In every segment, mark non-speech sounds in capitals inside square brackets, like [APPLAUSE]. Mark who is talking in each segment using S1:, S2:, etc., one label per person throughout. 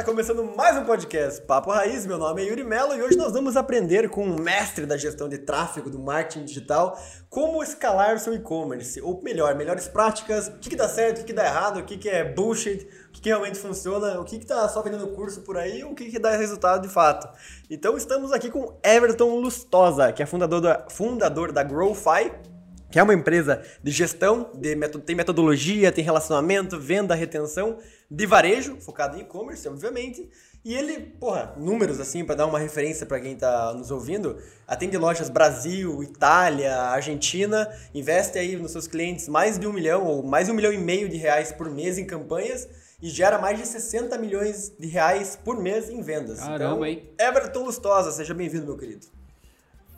S1: Tá começando mais um podcast Papo Raiz. Meu nome é Yuri Mello e hoje nós vamos aprender com um mestre da gestão de tráfego do marketing digital como escalar seu e-commerce, ou melhor, melhores práticas, o que, que dá certo, o que, que dá errado, o que, que é bullshit, o que, que realmente funciona, o que, que tá só vendendo curso por aí, o que, que dá resultado de fato. Então estamos aqui com Everton Lustosa, que é fundador da, fundador da GrowFi, que é uma empresa de gestão, de tem metodologia, tem relacionamento, venda, retenção de varejo, focado em e-commerce, obviamente. E ele, porra, números assim, para dar uma referência para quem tá nos ouvindo, atende lojas Brasil, Itália, Argentina, investe aí nos seus clientes mais de um milhão ou mais de um milhão e meio de reais por mês em campanhas e gera mais de 60 milhões de reais por mês em vendas.
S2: Caramba,
S1: então,
S2: hein?
S1: Everton Lustosa, seja bem-vindo, meu querido.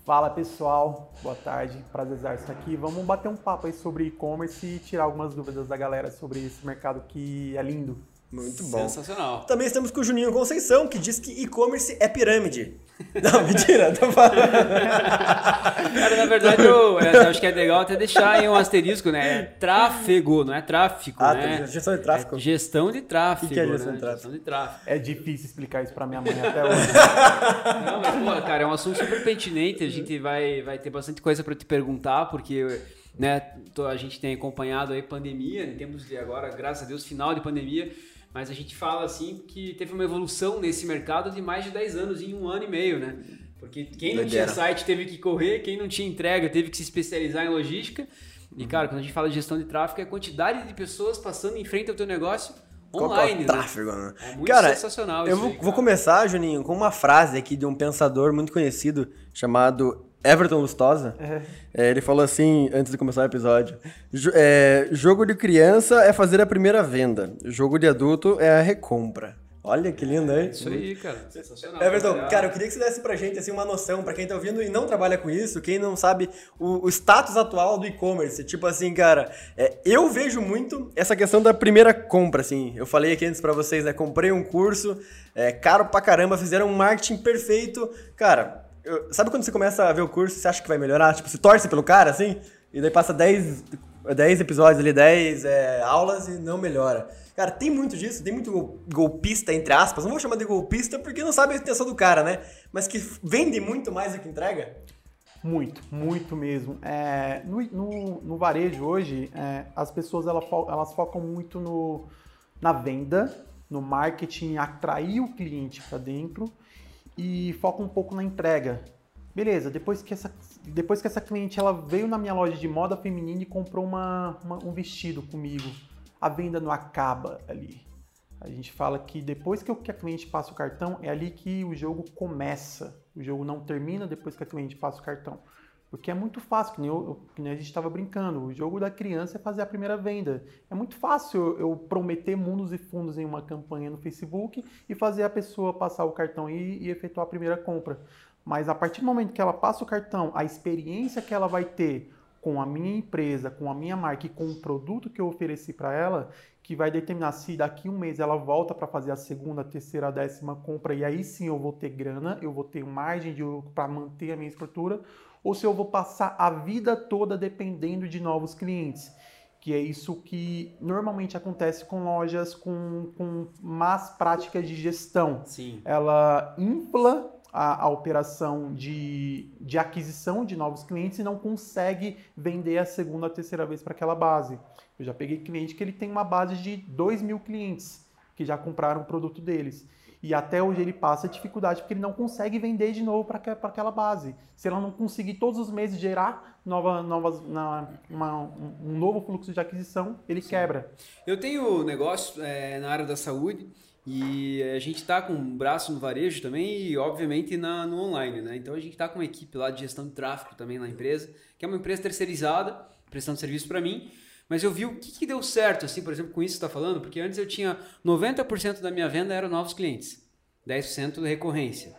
S3: Fala pessoal, boa tarde, prazer estar aqui. Vamos bater um papo aí sobre e-commerce e tirar algumas dúvidas da galera sobre esse mercado que é lindo.
S1: Muito bom.
S2: Sensacional.
S1: Também estamos com o Juninho Conceição, que diz que e-commerce é pirâmide. [LAUGHS] Não, mentira, tô falando.
S2: Cara, na verdade, eu, eu acho que é legal até deixar aí um asterisco, né? É tráfego, não é tráfico,
S1: Ah,
S2: né?
S1: tá, gestão de tráfego.
S2: É gestão de tráfego.
S1: O que que é gestão
S2: né?
S1: de tráfego?
S2: Gestão de tráfego.
S3: É difícil explicar isso pra minha mãe até hoje.
S2: Não, mas, pô, cara, é um assunto super pertinente. A gente vai, vai ter bastante coisa para te perguntar, porque né, a gente tem acompanhado aí pandemia, em tempos de agora, graças a Deus, final de pandemia. Mas a gente fala assim que teve uma evolução nesse mercado de mais de 10 anos em um ano e meio, né? Porque quem não
S1: Doideira.
S2: tinha site teve que correr, quem não tinha entrega teve que se especializar em logística. E, cara, quando a gente fala de gestão de tráfego, é a quantidade de pessoas passando em frente ao teu negócio
S1: Qual que é
S2: online.
S1: o
S2: né?
S1: tráfego, né?
S2: É muito
S1: Cara,
S2: sensacional
S1: Eu
S2: isso
S1: vou,
S2: aí,
S1: vou começar, Juninho, com uma frase aqui de um pensador muito conhecido chamado Everton Lustosa. É, ele falou assim, antes de começar o episódio: "Jo- é, Jogo de criança é fazer a primeira venda, jogo de adulto é a recompra. Olha que lindo, hein?
S2: Isso aí, cara. Sensacional.
S1: Everton,
S2: Trabalhar-
S1: cara, eu queria que você desse pra gente assim, uma noção, pra quem tá ouvindo e não trabalha com isso, quem não sabe o, o status atual do e-commerce. Tipo assim, cara, é, eu vejo muito essa questão da primeira compra, assim. Eu falei aqui antes pra vocês, né? Comprei um curso, é, caro pra caramba, fizeram um marketing perfeito. Cara, eu- sabe quando você começa a ver o curso, você acha que vai melhorar? Tipo, você torce pelo cara, assim, e daí passa 10, 10 episódios ali, 10 é, aulas e não melhora. Cara, tem muito disso, tem muito gol- golpista, entre aspas. Não vou chamar de golpista porque não sabe a intenção do cara, né? Mas que vende muito mais do que entrega.
S3: Muito, muito mesmo. É, no, no- no varejo hoje, é, as pessoas ela fo- elas focam muito no, na venda, no marketing, atrair o cliente para dentro e focam um pouco na entrega. Beleza, depois que essa, depois que essa cliente ela veio na minha loja de moda feminina e comprou uma, uma- um vestido comigo, a venda não acaba ali. A gente fala que depois que a cliente passa o cartão, é ali que o jogo começa. O jogo não termina depois que a cliente passa o cartão. Porque é muito fácil, que nem, eu- que nem a gente estava brincando. O jogo da criança é fazer a primeira venda. É muito fácil eu, prometer mundos e fundos em uma campanha no Facebook e fazer a pessoa passar o cartão e, e efetuar a primeira compra. Mas a partir do momento que ela passa o cartão, a experiência que ela vai ter com a minha empresa, com a minha marca e com o produto que eu ofereci para ela, que vai determinar se daqui um mês ela volta para fazer a segunda, terceira, décima compra e aí sim eu vou ter grana, eu vou ter margem para manter a minha estrutura, ou se eu vou passar a vida toda dependendo de novos clientes. Que é isso que normalmente acontece com lojas com, com más práticas de gestão
S2: Sim.
S3: ela infla a, a operação de, de aquisição de novos clientes e não consegue vender a segunda, a terceira vez para aquela base. Eu já peguei cliente que ele tem uma base de 2 mil clientes que já compraram o produto deles. E até hoje ele passa dificuldade porque ele não consegue vender de novo para aquela base. Se ela não conseguir todos os meses gerar nova, novas, na, uma- um, novo fluxo de aquisição, ele quebra.
S2: Eu tenho negócio é, na área da saúde e a gente está com um braço no varejo também e, obviamente, na, no online, né? Então a gente está com uma equipe lá de gestão de tráfego também na empresa, que é uma empresa terceirizada, prestando serviço para mim. Mas eu vi o que, que deu certo, assim, por exemplo, com isso que você está falando, porque antes eu tinha 90% da minha venda eram novos clientes, 10% de recorrência.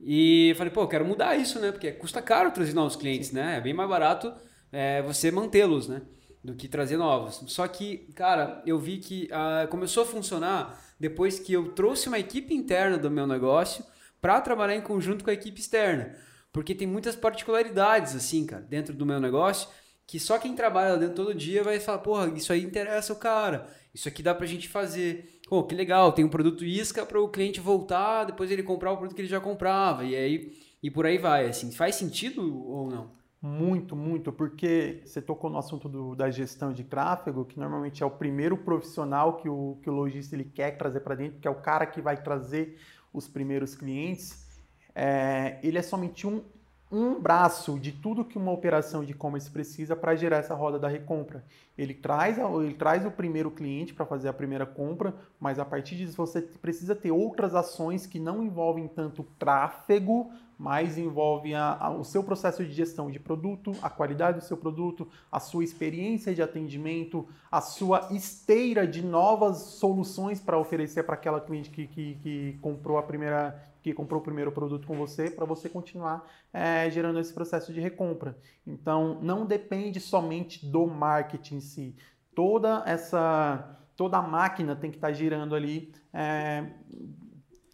S2: E eu falei, pô, eu quero mudar isso, né? Porque custa caro trazer novos clientes, né? É bem mais barato é, você mantê-los, né? Do que trazer novos. Só que, cara, eu vi que ah, começou a funcionar depois que eu trouxe uma equipe interna do meu negócio para trabalhar em conjunto com a equipe externa. Porque tem muitas particularidades, assim, cara, dentro do meu negócio, que só quem trabalha lá dentro todo dia vai falar, porra, isso aí interessa o cara, isso aqui dá pra gente fazer. Pô, que legal, tem um produto isca para o cliente voltar, depois ele comprar o produto que ele já comprava, e aí e por aí vai, assim. Faz sentido ou não?
S3: Muito, muito, porque você tocou no assunto do, da gestão de tráfego, que normalmente é o primeiro profissional que o, que o lojista ele quer trazer para dentro, que é o cara que vai trazer os primeiros clientes. É, ele é somente um, um braço de tudo que uma operação de e-commerce precisa para gerar essa roda da recompra. Ele traz, ele traz o primeiro cliente para fazer a primeira compra, mas a partir disso você precisa ter outras ações que não envolvem tanto tráfego, mas envolve a, a, o seu processo de gestão de produto, a qualidade do seu produto, a sua experiência de atendimento, a sua esteira de novas soluções para oferecer para aquela cliente que, que, que, comprou a primeira, que comprou o primeiro produto com você, para você continuar é, gerando esse processo de recompra. Então, não depende somente do marketing em si. Toda essa toda a máquina tem que estar tá girando ali é,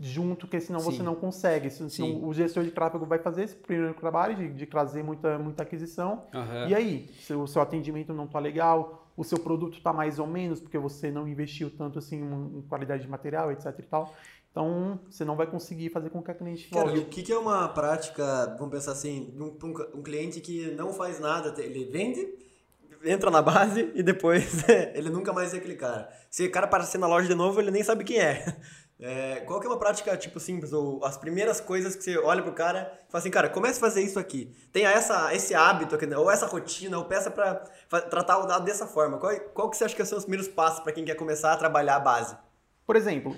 S3: junto, porque senão Sim. você não consegue. Senão o gestor de tráfego vai fazer esse primeiro trabalho de, de trazer muita, muita aquisição. Uhum. E aí, se o seu atendimento não está legal, o seu produto está mais ou menos, porque você não investiu tanto assim em qualidade de material, etc e tal. Então, você não vai conseguir fazer com que a cliente
S1: volte. Cara, e o que, que é uma prática, vamos pensar assim, um, um, um cliente que não faz nada, ele vende, entra na base e depois [LAUGHS] ele nunca mais é aquele cara. Se o cara aparecer na loja de novo, ele nem sabe quem é. [LAUGHS] É, qual que é uma prática, tipo, simples, ou as primeiras coisas que você olha pro cara e fala assim, cara, comece a fazer isso aqui. Tenha essa, esse hábito, aqui, ou essa rotina, ou peça pra tratar o dado dessa forma. Qual, qual que você acha que são os primeiros passos para quem quer começar a trabalhar a base?
S3: Por exemplo,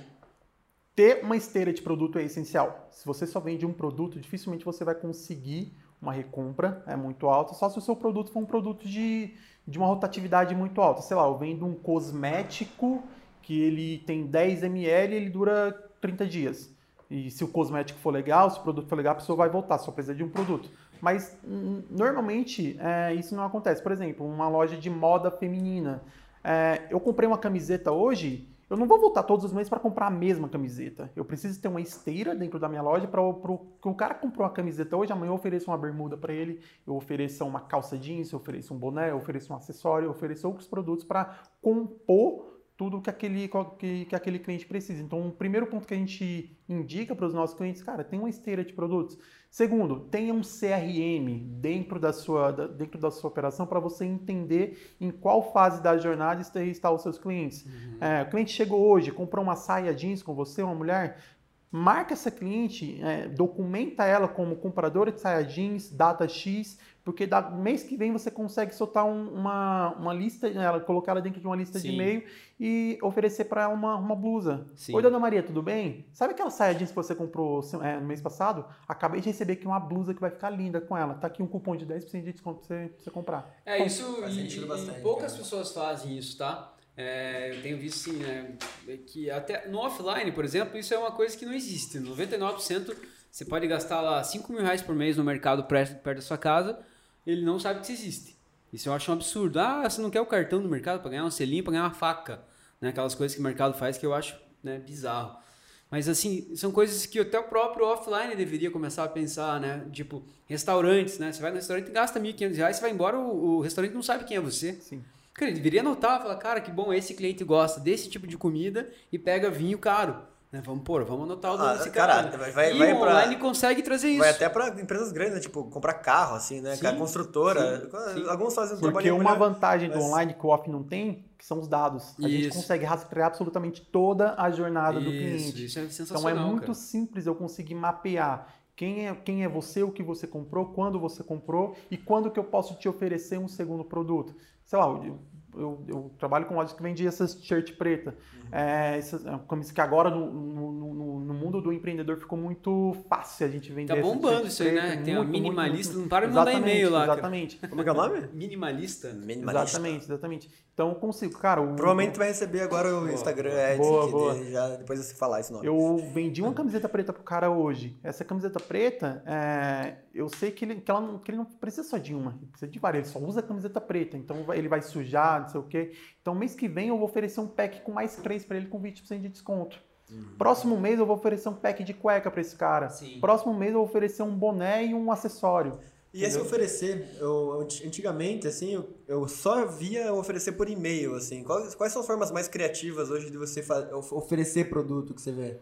S3: ter uma esteira de produto é essencial. Se você só vende um produto, dificilmente você vai conseguir uma recompra é muito alta, só se o seu produto for um produto de, de uma rotatividade muito alta. Sei lá, eu vendo um cosmético que ele tem 10 ml e ele dura 30 dias. E se o cosmético for legal, se o produto for legal, a pessoa vai voltar, só precisa de um produto. Mas normalmente é, isso não acontece. Por exemplo, uma loja de moda feminina. É, eu comprei uma camiseta hoje, eu não vou voltar todos os meses para comprar a mesma camiseta. Eu preciso ter uma esteira dentro da minha loja para que o cara comprou uma camiseta hoje, amanhã eu ofereço uma bermuda para ele, eu ofereço uma calça jeans, eu ofereço um boné, eu ofereço um acessório, eu ofereço outros produtos para compor tudo que aquele, que, que aquele cliente precisa. Então, o primeiro ponto que a gente indica para os nossos clientes, cara, tem uma esteira de produtos. Segundo, tenha um CRM dentro da sua, dentro da sua operação para você entender em qual fase da jornada estão os seus clientes. Uhum. É, o cliente chegou hoje, comprou uma saia jeans com você, uma mulher, marca essa cliente, é, documenta ela como compradora de saia jeans, data X, porque da, mês que vem você consegue soltar um, uma, uma lista, ela, colocar ela dentro de uma lista Sim. de e-mail e oferecer para ela uma, uma blusa. Sim. Oi, dona Maria, tudo bem? Sabe aquela saia jeans que você comprou é, no mês passado? Acabei de receber aqui uma blusa que vai ficar linda com ela. Tá aqui um cupom de 10% de desconto para você, pra você comprar.
S2: É, Bom, isso e, bastante, e poucas cara. pessoas fazem isso, tá? É, eu tenho visto sim, né, que até no offline, por exemplo, isso é uma coisa que não existe. 99% você pode gastar lá 5 mil reais por mês no mercado perto, perto da sua casa ele não sabe que isso existe. Isso eu acho um absurdo. Ah, você não quer o cartão do mercado para ganhar um selinho, para ganhar uma faca. Né? Aquelas coisas que o mercado faz que eu acho né, bizarro. Mas assim, são coisas que até o próprio offline deveria começar a pensar, né? Tipo, restaurantes, né? Você vai no restaurante e gasta R$ 1.500, você vai embora, o, o, restaurante não sabe quem é você.
S3: Sim.
S2: Cara, ele deveria anotar, falar, cara, que bom, esse cliente gosta desse tipo de comida e pega vinho caro. Né? Vamos pôr, vamos anotar o nome ah, desse cara. cara
S1: vai, vai, e vai
S2: o
S1: pra,
S2: online consegue trazer isso.
S1: Vai até para empresas grandes, né? tipo, comprar carro, assim, né? Sim, construtora. Sim, Alguns fazem um
S3: Porque uma vantagem mas... do online que o off não tem, que são os dados. A isso. gente consegue rastrear absolutamente toda a jornada
S2: isso,
S3: do cliente.
S2: Isso é sensacional.
S3: Então é muito
S2: cara.
S3: simples eu conseguir mapear quem é, quem é você, o que você comprou, quando você comprou e quando que eu posso te oferecer um segundo produto. Sei lá, eu, eu, trabalho com lojas que vendem essas t-shirt preta. É, essa, é que agora no, no, no, no, mundo do empreendedor ficou muito fácil a gente vender.
S2: Tá bombando isso aí, né? Tem a minimalista, muito, não para de mandar e-mail lá.
S3: Exatamente.
S1: Cara. Como é que é o nome?
S2: Minimalista.
S3: Minimalista. Exatamente, exatamente. Então eu consigo, cara. O,
S1: Provavelmente vai receber agora o boa, Instagram boa, Ads boa, boa. já depois de você falar esse nome.
S3: Eu vendi uma camiseta preta pro cara hoje. Essa camiseta preta, é, eu sei que ele, que, ela, que ele não precisa só de uma, ele precisa de várias. Ele só usa a camiseta preta, então ele vai sujar, não sei o quê. Então mês que vem eu vou oferecer um pack com mais três para ele com 20% de desconto. Próximo mês eu vou oferecer um pack de cueca para esse cara.
S2: Sim.
S3: Próximo mês eu vou oferecer um boné e um acessório.
S1: E esse oferecer, eu, antigamente, assim, eu, eu só via oferecer por e-mail, assim. Quais, quais são as formas mais criativas hoje de você oferecer produto que você vê?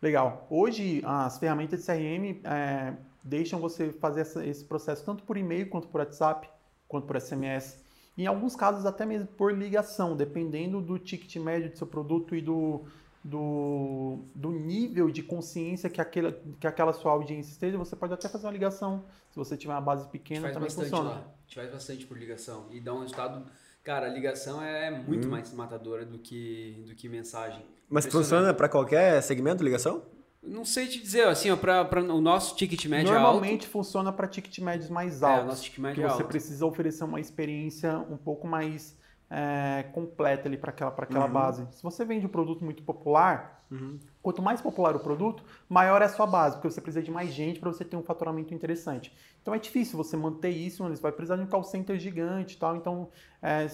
S3: Legal. Hoje, as ferramentas de CRM é, deixam você fazer essa- esse processo tanto por e-mail, quanto por WhatsApp, quanto por SMS. Em alguns casos, até mesmo por ligação, dependendo do ticket médio do seu produto e do, do, do nível de consciência que aquela, que aquela sua audiência esteja, você pode até fazer uma ligação. Se você tiver uma base
S2: A gente
S3: pequena,
S2: faz
S3: também
S2: bastante
S3: funciona.
S2: lá. A gente faz bastante por ligação. E dá um resultado. Cara, a ligação é muito
S3: Uhum.
S2: mais matadora do que, do que mensagem.
S1: Mas funciona para qualquer segmento, ligação?
S2: Não sei te dizer, assim, ó, pra, pra o nosso ticket médio
S3: Normalmente funciona para ticket médios mais
S2: é alto.
S3: altos.
S2: É, o nosso ticket
S3: que
S2: médio é
S3: você
S2: alto.
S3: precisa oferecer uma experiência um pouco mais é, completa ali para aquela, pra aquela
S1: Uhum.
S3: base. Se você vende um produto muito popular,
S1: Uhum.
S3: quanto mais popular o produto, maior é a sua base, porque você precisa de mais gente para você ter um faturamento interessante. Então é difícil você manter isso, né? você vai precisar de um call center gigante e tal, então é,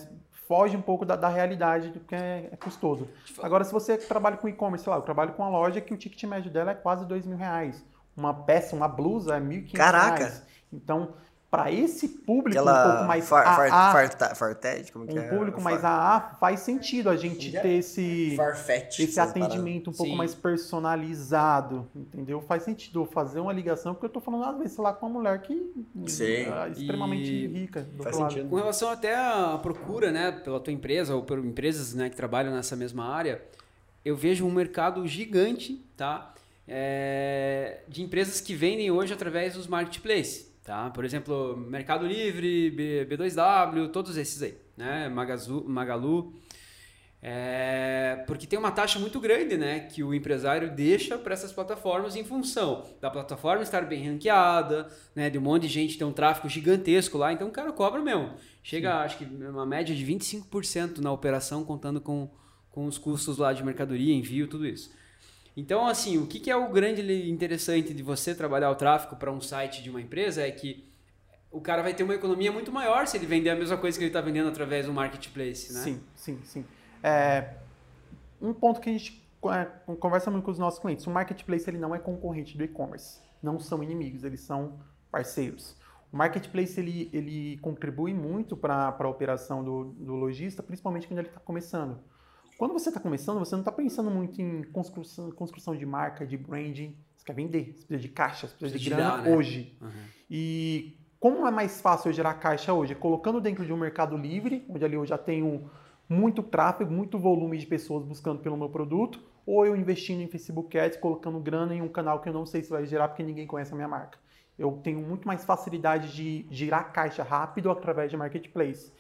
S3: foge um pouco da, da realidade do que é, é custoso. Agora, se você trabalha com e-commerce, sei lá, eu trabalho com uma loja que o ticket médio dela é quase dois mil reais. Uma peça, uma blusa é 1.500
S1: Caraca!
S3: reais. Então, para esse público um
S1: Aquela
S3: pouco mais
S1: far, far,
S3: AA,
S1: farta- como que
S3: um
S1: é?
S3: público mais
S1: Far-
S3: AA, faz sentido a gente
S1: é?
S3: ter esse,
S1: Farfetch.
S3: esse atendimento um pouco
S2: Sim.
S3: mais personalizado, entendeu? Faz sentido fazer uma ligação, porque eu tô falando às vezes, sei lá, com uma mulher que
S1: Sim.
S3: é extremamente
S2: E
S3: rica. Do
S1: Faz
S3: outro lado.
S1: sentido.
S2: Com relação até à procura, né, pela tua empresa ou por empresas, né, que trabalham nessa mesma área, eu vejo um mercado gigante, tá, é, de empresas que vendem hoje através dos marketplaces, tá? Por exemplo, Mercado Livre, B, B2W, todos esses aí, né, Magazu, Magalu, é, porque tem uma taxa muito grande, né, que o empresário deixa para essas plataformas em função da plataforma estar bem ranqueada, né, de um monte de gente ter um tráfego gigantesco lá, então o cara cobra mesmo. Chega, acho que uma média de 25% na operação, contando com, com os custos lá de mercadoria, envio, tudo isso. Então, assim, o que, que é o grande interessante de você trabalhar o tráfego para um site de uma empresa é que o cara vai ter uma economia muito maior se ele vender a mesma coisa que ele está vendendo através do marketplace, né?
S3: Sim, sim, sim. É, um ponto que a gente é, conversa muito com os nossos clientes, o marketplace ele não é concorrente do e-commerce, não são inimigos, eles são parceiros. O marketplace ele, ele contribui muito para a operação do, do lojista, principalmente quando ele está começando. Quando você está começando, você não está pensando muito em construção, construção de marca, de branding. Você quer vender, você precisa de caixa, você precisa,
S2: Precisa
S3: de grana
S2: né?
S3: hoje.
S2: Uhum.
S3: E como é mais fácil eu gerar caixa hoje? Colocando dentro de um mercado livre, onde ali eu já tenho muito tráfego, muito volume de pessoas buscando pelo meu produto, ou eu investindo em Facebook Ads, colocando grana em um canal que eu não sei se vai gerar porque ninguém conhece a minha marca. Eu tenho muito mais facilidade de girar caixa rápido através de marketplace.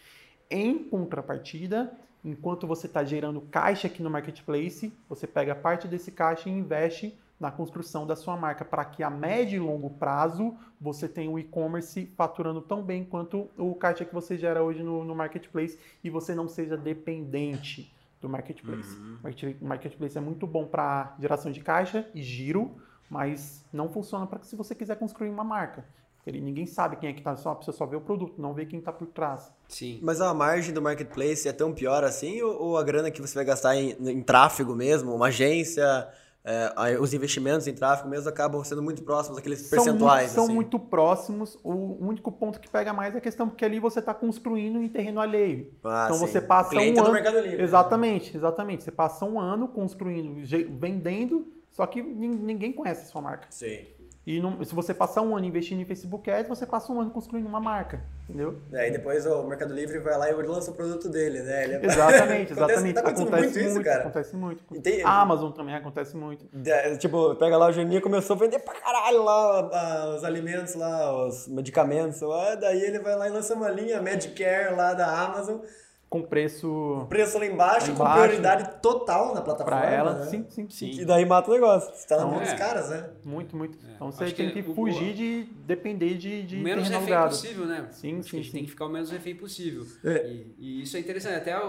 S3: Em contrapartida, enquanto você está gerando caixa aqui no marketplace, você pega parte desse caixa e investe na construção da sua marca para que a médio e longo prazo você tenha o e-commerce faturando tão bem quanto o caixa que você gera hoje no, no marketplace e você não seja dependente do marketplace.
S1: Uhum.
S3: Market- Marketplace é muito bom para geração de caixa e giro, mas não funciona para se você quiser construir uma marca. Ele- ninguém sabe quem é que está, só a pessoa só vê o produto, não vê quem está por trás.
S2: Sim.
S1: Mas a margem do marketplace é tão pior assim? Ou, ou a grana que você vai gastar em, em tráfego mesmo, uma agência, é, os investimentos em tráfego mesmo acabam sendo muito próximos daqueles
S3: São
S1: percentuais?
S3: muito, são
S1: assim?
S3: muito próximos. O único ponto que pega mais é a questão porque ali você está construindo em terreno alheio.
S1: Ah,
S3: então
S1: sim.
S3: você passa
S1: Cliente
S3: um
S1: do
S3: ano.
S1: Mercado Livre.
S3: Exatamente, exatamente. Você passa um ano construindo, vendendo, só que nin- ninguém conhece a sua marca.
S1: Sim.
S3: E não- se você passar um ano investindo em Facebook Ads, você passa um ano construindo uma marca, entendeu?
S1: Aí depois o Mercado Livre vai lá e lança o produto dele, né? Ele- [LAUGHS]
S3: Exatamente,
S1: Acontece-
S3: exatamente.
S1: tá acontecendo muito isso, cara.
S3: acontece muito.
S1: E tem-
S3: A Amazon também acontece muito.
S1: Da- Tipo, pega lá o Geninha começou a vender pra caralho lá ah, os alimentos lá, os medicamentos lá, daí ele vai lá e lança uma linha Medicare lá da Amazon,
S3: Com preço
S1: preço lá embaixo,
S3: Lá
S1: com
S3: embaixo.
S1: prioridade total na plataforma.
S3: para ela,
S1: né?
S3: sim, sim, sim.
S1: E daí mata o negócio. Você tá na mão dos
S2: é.
S1: caras, né?
S3: Muito, muito. Então você
S2: Acho
S3: tem
S2: que
S3: que
S2: o-
S3: fugir de depender de, de
S2: o menos refém possível, né?
S3: Sim,
S2: Acho
S3: sim,
S2: a gente
S3: sim.
S2: tem que ficar o menos refém possível.
S1: É.
S2: E, e isso é interessante. Até o,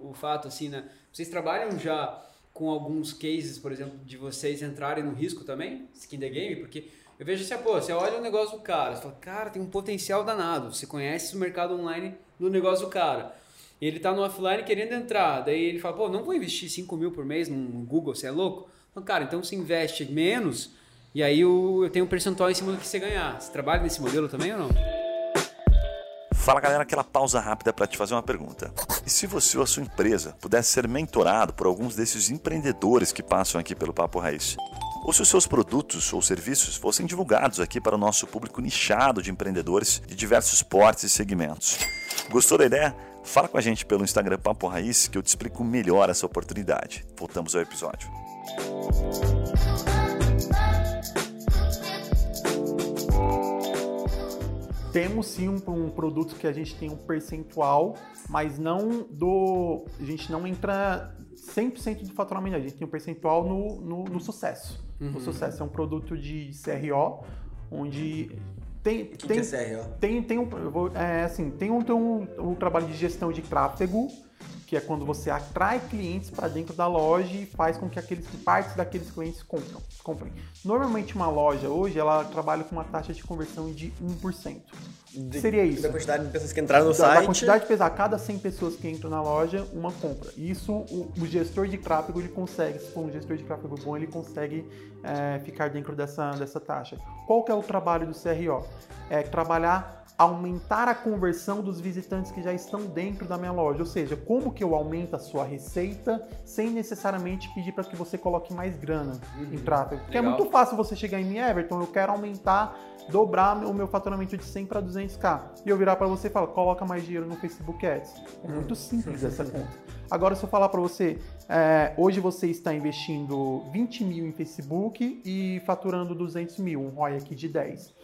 S2: o, o fato, assim, né? Vocês trabalham já com alguns cases, por exemplo, de vocês entrarem no risco também, skin the game, porque eu vejo assim, pô, você olha o negócio do cara, você fala, cara, tem um potencial danado. Você conhece o mercado online do negócio do cara. Ele tá no offline querendo entrar, daí ele fala, pô, não vou investir 5 mil por mês no Google, você é louco? Então, cara, então você investe menos e aí eu tenho um percentual em cima do que você ganhar. Você trabalha nesse modelo também ou não?
S4: Fala galera, aquela pausa rápida para te fazer uma pergunta. E se você ou a sua empresa pudesse ser mentorado por alguns desses empreendedores que passam aqui pelo Papo Raiz? Ou se os seus produtos ou serviços fossem divulgados aqui para o nosso público nichado de empreendedores de diversos portes e segmentos? Gostou da ideia? Fala com a gente pelo Instagram Papo Raiz que eu te explico melhor essa oportunidade. Voltamos ao episódio.
S3: Temos sim um, um, produto que a gente tem um percentual, mas não do. A gente não entra 100% do faturamento, a gente tem um percentual no, no, no sucesso. Uhum. O sucesso é um produto de CRO, onde tem, tem,
S1: é?
S3: Tem, tem, um, vou, é, assim, tem, um, tem um, um trabalho de gestão de tráfego, que é quando você atrai clientes para dentro da loja e faz com que aqueles partes daqueles clientes compram, comprem. Normalmente uma loja hoje ela trabalha com uma taxa de conversão de 1%.
S1: De,
S3: Seria isso.
S1: Da quantidade de pessoas que entraram no
S3: da,
S1: site.
S3: Da quantidade de pessoas, a cada 100 pessoas que entram na loja, uma compra. Isso o, o gestor de tráfego ele consegue, se for um gestor de tráfego bom, ele consegue é, ficar dentro dessa, dessa taxa. Qual que é o trabalho do CRO? É trabalhar aumentar a conversão dos visitantes que já estão dentro da minha loja. Ou seja, como que eu aumento a sua receita sem necessariamente pedir para que você coloque mais grana uhum. em tráfego. Porque Legal. é muito fácil você chegar em mim, Everton, eu quero aumentar, dobrar o meu faturamento de 100 para 200k. E eu virar para você e falar, coloca mais dinheiro no Facebook Ads. É muito uhum. simples [LAUGHS] essa conta. Agora, se eu falar para você, é, hoje você está investindo 20 mil em Facebook e faturando 200 mil, um ROI aqui de 10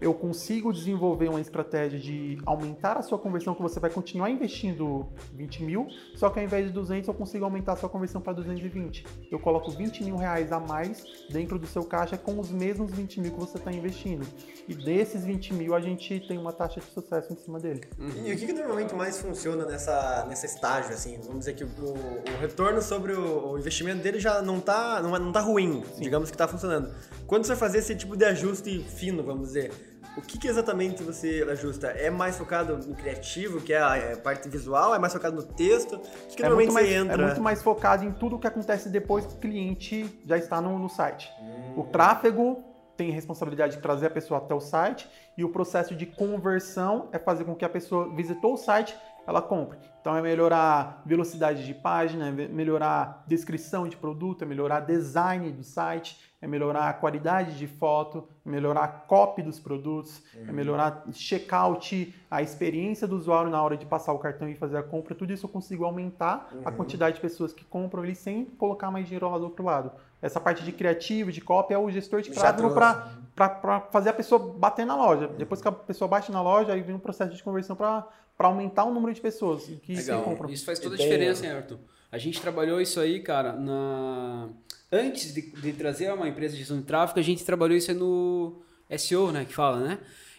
S3: eu consigo desenvolver uma estratégia de aumentar a sua conversão, que você vai continuar investindo 20 mil, só que ao invés de 200 eu consigo aumentar a sua conversão para 220. Eu coloco 20 mil reais a mais dentro do seu caixa com os mesmos 20 mil que você está investindo. E desses 20 mil a gente tem uma taxa de sucesso em cima dele.
S1: E o que, que normalmente mais funciona nessa, nessa estágio, assim? Vamos dizer que o, o retorno sobre o, o, investimento dele já não está não, não tá ruim, Sim. digamos que está funcionando. Quando você vai fazer esse tipo de ajuste fino, vamos dizer, o que, que, exatamente você ajusta? É mais focado no criativo, que é a é parte visual? É mais focado no texto? O que, que
S3: é
S1: normalmente
S3: mais,
S1: você entra?
S3: É muito mais focado em tudo o que acontece depois que o cliente já está no, no site. Hum. O tráfego tem a responsabilidade de trazer a pessoa até o site e o processo de conversão é fazer com que a pessoa visitou o site, ela compre. Então é melhorar velocidade de página, é melhorar descrição de produto, é melhorar design do site, é melhorar a qualidade de foto, é melhorar a copy dos produtos, é uhum. é melhorar checkout, a experiência do usuário na hora de passar o cartão e fazer a compra. Tudo isso eu consigo aumentar uhum. a quantidade de pessoas que compram ele sem colocar mais dinheiro lá do outro lado. Essa parte de criativo, de copy, é o gestor de tráfego para fazer a pessoa bater na loja. Depois que a pessoa bate na loja, aí vem um processo de conversão para aumentar o número de pessoas que
S2: Legal. compram. Isso faz toda a diferença, hein, Arthur? A gente trabalhou isso aí, cara, na antes de, de, trazer uma empresa de gestão de tráfego, a gente trabalhou isso no SEO, né, que fala, né?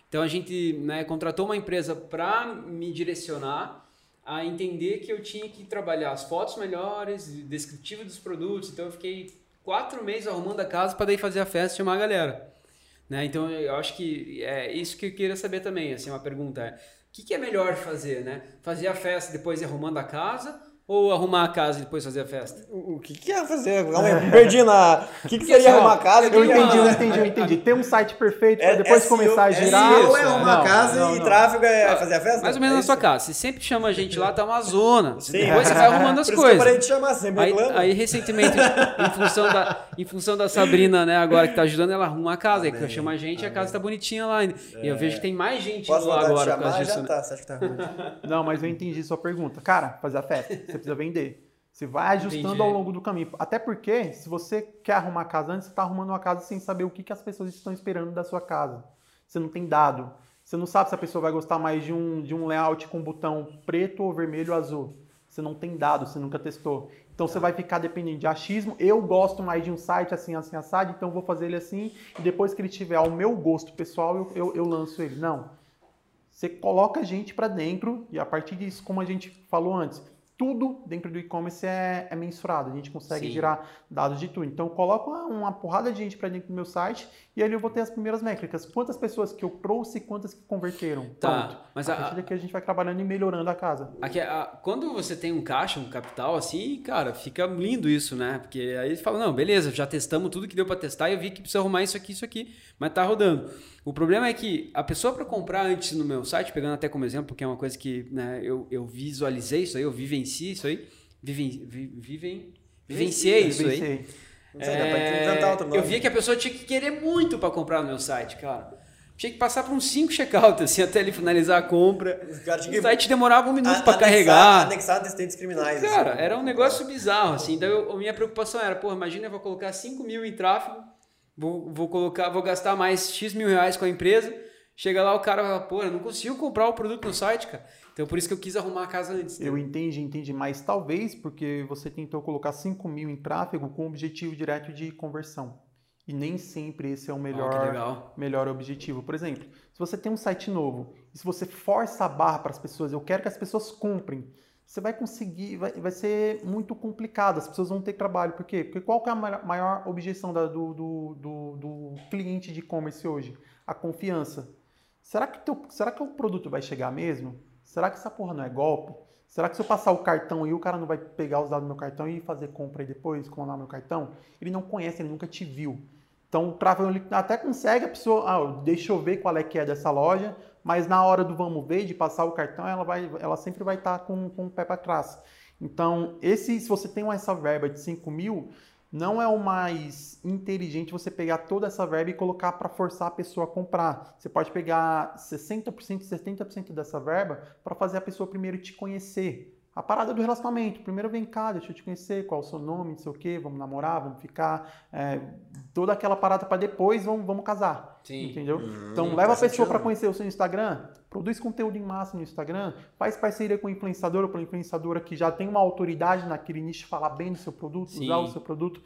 S2: Então a gente né, contratou uma empresa para me direcionar a entender que eu tinha que trabalhar as fotos melhores, descritivo dos produtos. Então eu fiquei quatro meses arrumando a casa para daí fazer a festa e chamar a galera. Né? Então eu acho que é isso que eu queria saber também. Assim, uma pergunta é: o que, que é melhor fazer, né? Fazer a festa depois arrumando a casa ou arrumar a casa e depois fazer a festa?
S1: O que, que é fazer? Calma perdi na. O que, que [LAUGHS] seria arrumar a casa?
S3: Eu entendi, eu entendi, eu entendi. Ter um site perfeito para é, depois é começar a girar.
S1: Ou é arrumar a casa não, e não. tráfego é fazer a festa?
S2: Mais ou menos é na sua casa. Você sempre chama a gente lá, tá uma zona. Sim. Depois você vai arrumando as Por coisas. Isso que eu
S1: de chamar, sempre
S2: aí, aí, recentemente, em função, da, em função da Sabrina, né, agora que tá ajudando, ela arruma a casa. Aí chama a gente e a casa tá bonitinha lá. E eu vejo que tem mais gente
S1: Posso
S2: lá agora
S1: por causa disso. Né? Tá, você acha que tá ruim?
S3: Não, mas eu entendi sua pergunta. Cara, fazer a festa, você precisa vender. Você vai ajustando Entendi. ao longo do caminho. Até porque, se você quer arrumar a casa antes, você está arrumando uma casa sem saber o que, que as pessoas estão esperando da sua casa. Você não tem dado. Você não sabe se a pessoa vai gostar mais de um, de um layout com botão preto ou vermelho ou azul. Você não tem dado, você nunca testou. Então você vai ficar dependendo de achismo. Eu gosto mais de um site assim, assim, assado, então eu vou fazer ele assim. E depois que ele tiver ao meu gosto pessoal, eu, eu, eu lanço ele. Não. Você coloca a gente para dentro e a partir disso, como a gente falou antes, tudo dentro do e-commerce é, é, mensurado, a gente consegue
S2: Sim.
S3: gerar dados de tudo. Então, coloco uma, uma porrada de gente para dentro do meu site e ali eu vou ter as primeiras métricas. Quantas pessoas que eu trouxe e quantas que converteram.
S2: Tá,
S3: Pronto.
S2: mas
S3: a,
S2: a-
S3: partir daqui a gente vai trabalhando e melhorando a casa.
S2: Aqui, a- quando você tem um caixa, um capital assim, cara, fica lindo isso, né? Porque aí você fala, não, beleza, já testamos tudo que deu para testar e eu vi que precisa arrumar isso aqui, isso aqui, mas tá rodando. O problema é que a pessoa para comprar antes no meu site, pegando até como exemplo, porque é uma coisa que né, eu, eu visualizei isso aí, eu vivenciei isso aí, viven, vi- vivem, vivenciei isso aí.
S3: Vivenciei.
S1: Não sei, dá pra inventar outro nome.
S2: É, eu via que a pessoa tinha que querer muito para comprar no meu site, cara. Tinha que passar por uns 5 checkouts, assim, [LAUGHS] até ele finalizar a compra. O site demorava um minuto
S1: A-
S2: para carregar.
S1: Anexar antecedentes criminais.
S2: Cara,
S1: assim.
S2: era um negócio bizarro, assim. Então, eu- a minha preocupação era, pô, imagina eu vou colocar 5 mil em tráfego, vou, vou colocar, vou gastar mais X mil reais com a empresa. Chega lá, o cara fala, pô, eu não consigo comprar o produto no site, cara. Então, por isso que eu quis arrumar a casa antes. né?
S3: Eu entendi, entendi, mas talvez porque você tentou colocar 5 mil em tráfego com o objetivo direto de conversão. E nem sempre esse é o melhor,
S2: legal.
S3: melhor objetivo. Por exemplo, se você tem um site novo e se você força a barra para as pessoas, eu quero que as pessoas comprem, você vai conseguir, vai, vai ser muito complicado, as pessoas vão ter trabalho. Por quê? Porque qual é a maior, maior objeção da- do, do, do, do cliente de e-commerce hoje? A confiança. Será que, teu, será que o produto vai chegar mesmo? Será que essa porra não é golpe? Será que se eu passar o cartão aí, o cara não vai pegar os dados do meu cartão e fazer compra aí depois, clonar meu cartão? Ele não conhece, ele nunca te viu. Então o tráfego ele até consegue a pessoa, ah, deixa eu ver qual é que é dessa loja, mas na hora do vamos ver, de passar o cartão, ela, vai, ela sempre vai estar com, com o pé para trás. Então, esse, se você tem essa verba de 5 mil, não é o mais inteligente você pegar toda essa verba e colocar para forçar a pessoa a comprar. Você pode pegar 60%, 70% dessa verba para fazer a pessoa primeiro te conhecer. A parada do relacionamento. Primeiro vem cá, deixa eu te conhecer, qual é o seu nome, não sei o quê, vamos namorar, vamos ficar. é, toda aquela parada para depois vamos, vamos casar.
S2: Sim.
S3: Entendeu?
S1: Hum,
S3: então leva a pessoa para conhecer o seu Instagram, produz conteúdo em massa no Instagram, faz parceria com o influenciador ou com a influenciadora que já tem uma autoridade naquele nicho, falar bem do seu produto,
S2: Sim.
S3: usar o seu produto.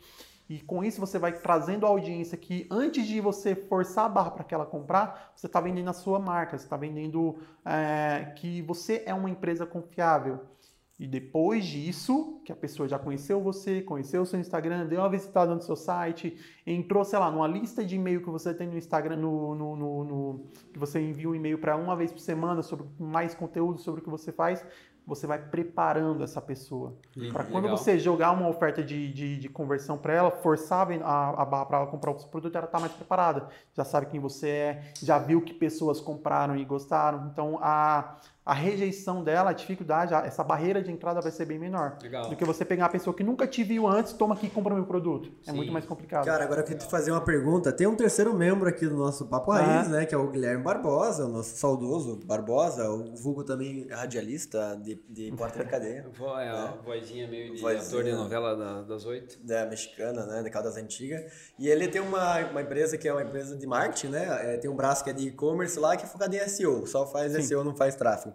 S3: E com isso você vai trazendo a audiência que antes de você forçar a barra para que ela comprar, você está vendendo a sua marca, você está vendendo é, que você é uma empresa confiável. E depois disso, que a pessoa já conheceu você, conheceu o seu Instagram, deu uma visitada no seu site, entrou, sei lá, numa lista de e-mail que você tem no Instagram, no, no- no- no- que você envia um e-mail para uma vez por semana sobre mais conteúdo sobre o que você faz, você vai preparando essa pessoa. Para quando
S2: Legal.
S3: você jogar uma oferta de, de, de conversão para ela, forçar a, a barra para ela comprar o seu produto, ela está mais preparada. Já sabe quem você é, já viu que pessoas compraram e gostaram. Então a, a rejeição dela, a dificuldade, a- essa barreira de entrada vai ser bem menor.
S2: Legal.
S3: Do que você pegar uma pessoa que nunca te viu antes, toma aqui e compra meu produto. É
S2: Sim.
S3: muito mais complicado.
S1: Cara, agora eu queria te fazer uma pergunta. Tem um terceiro membro aqui do nosso Papo
S3: Ah.
S1: Raiz, né? Que é o Guilherme Barbosa, o nosso saudoso Barbosa, o vulgo também radialista de, de Porta de Cadeia, [LAUGHS]
S2: Vo- é, a vozinha meio de
S1: Vozinha.
S2: ator de novela da- das oito.
S1: da mexicana, né? Daquela das antigas. E ele tem uma, uma empresa que é uma empresa de marketing, né? É, tem um braço que é de e-commerce lá que é focado em SEO, só faz
S3: Sim.
S1: SEO, não faz tráfego.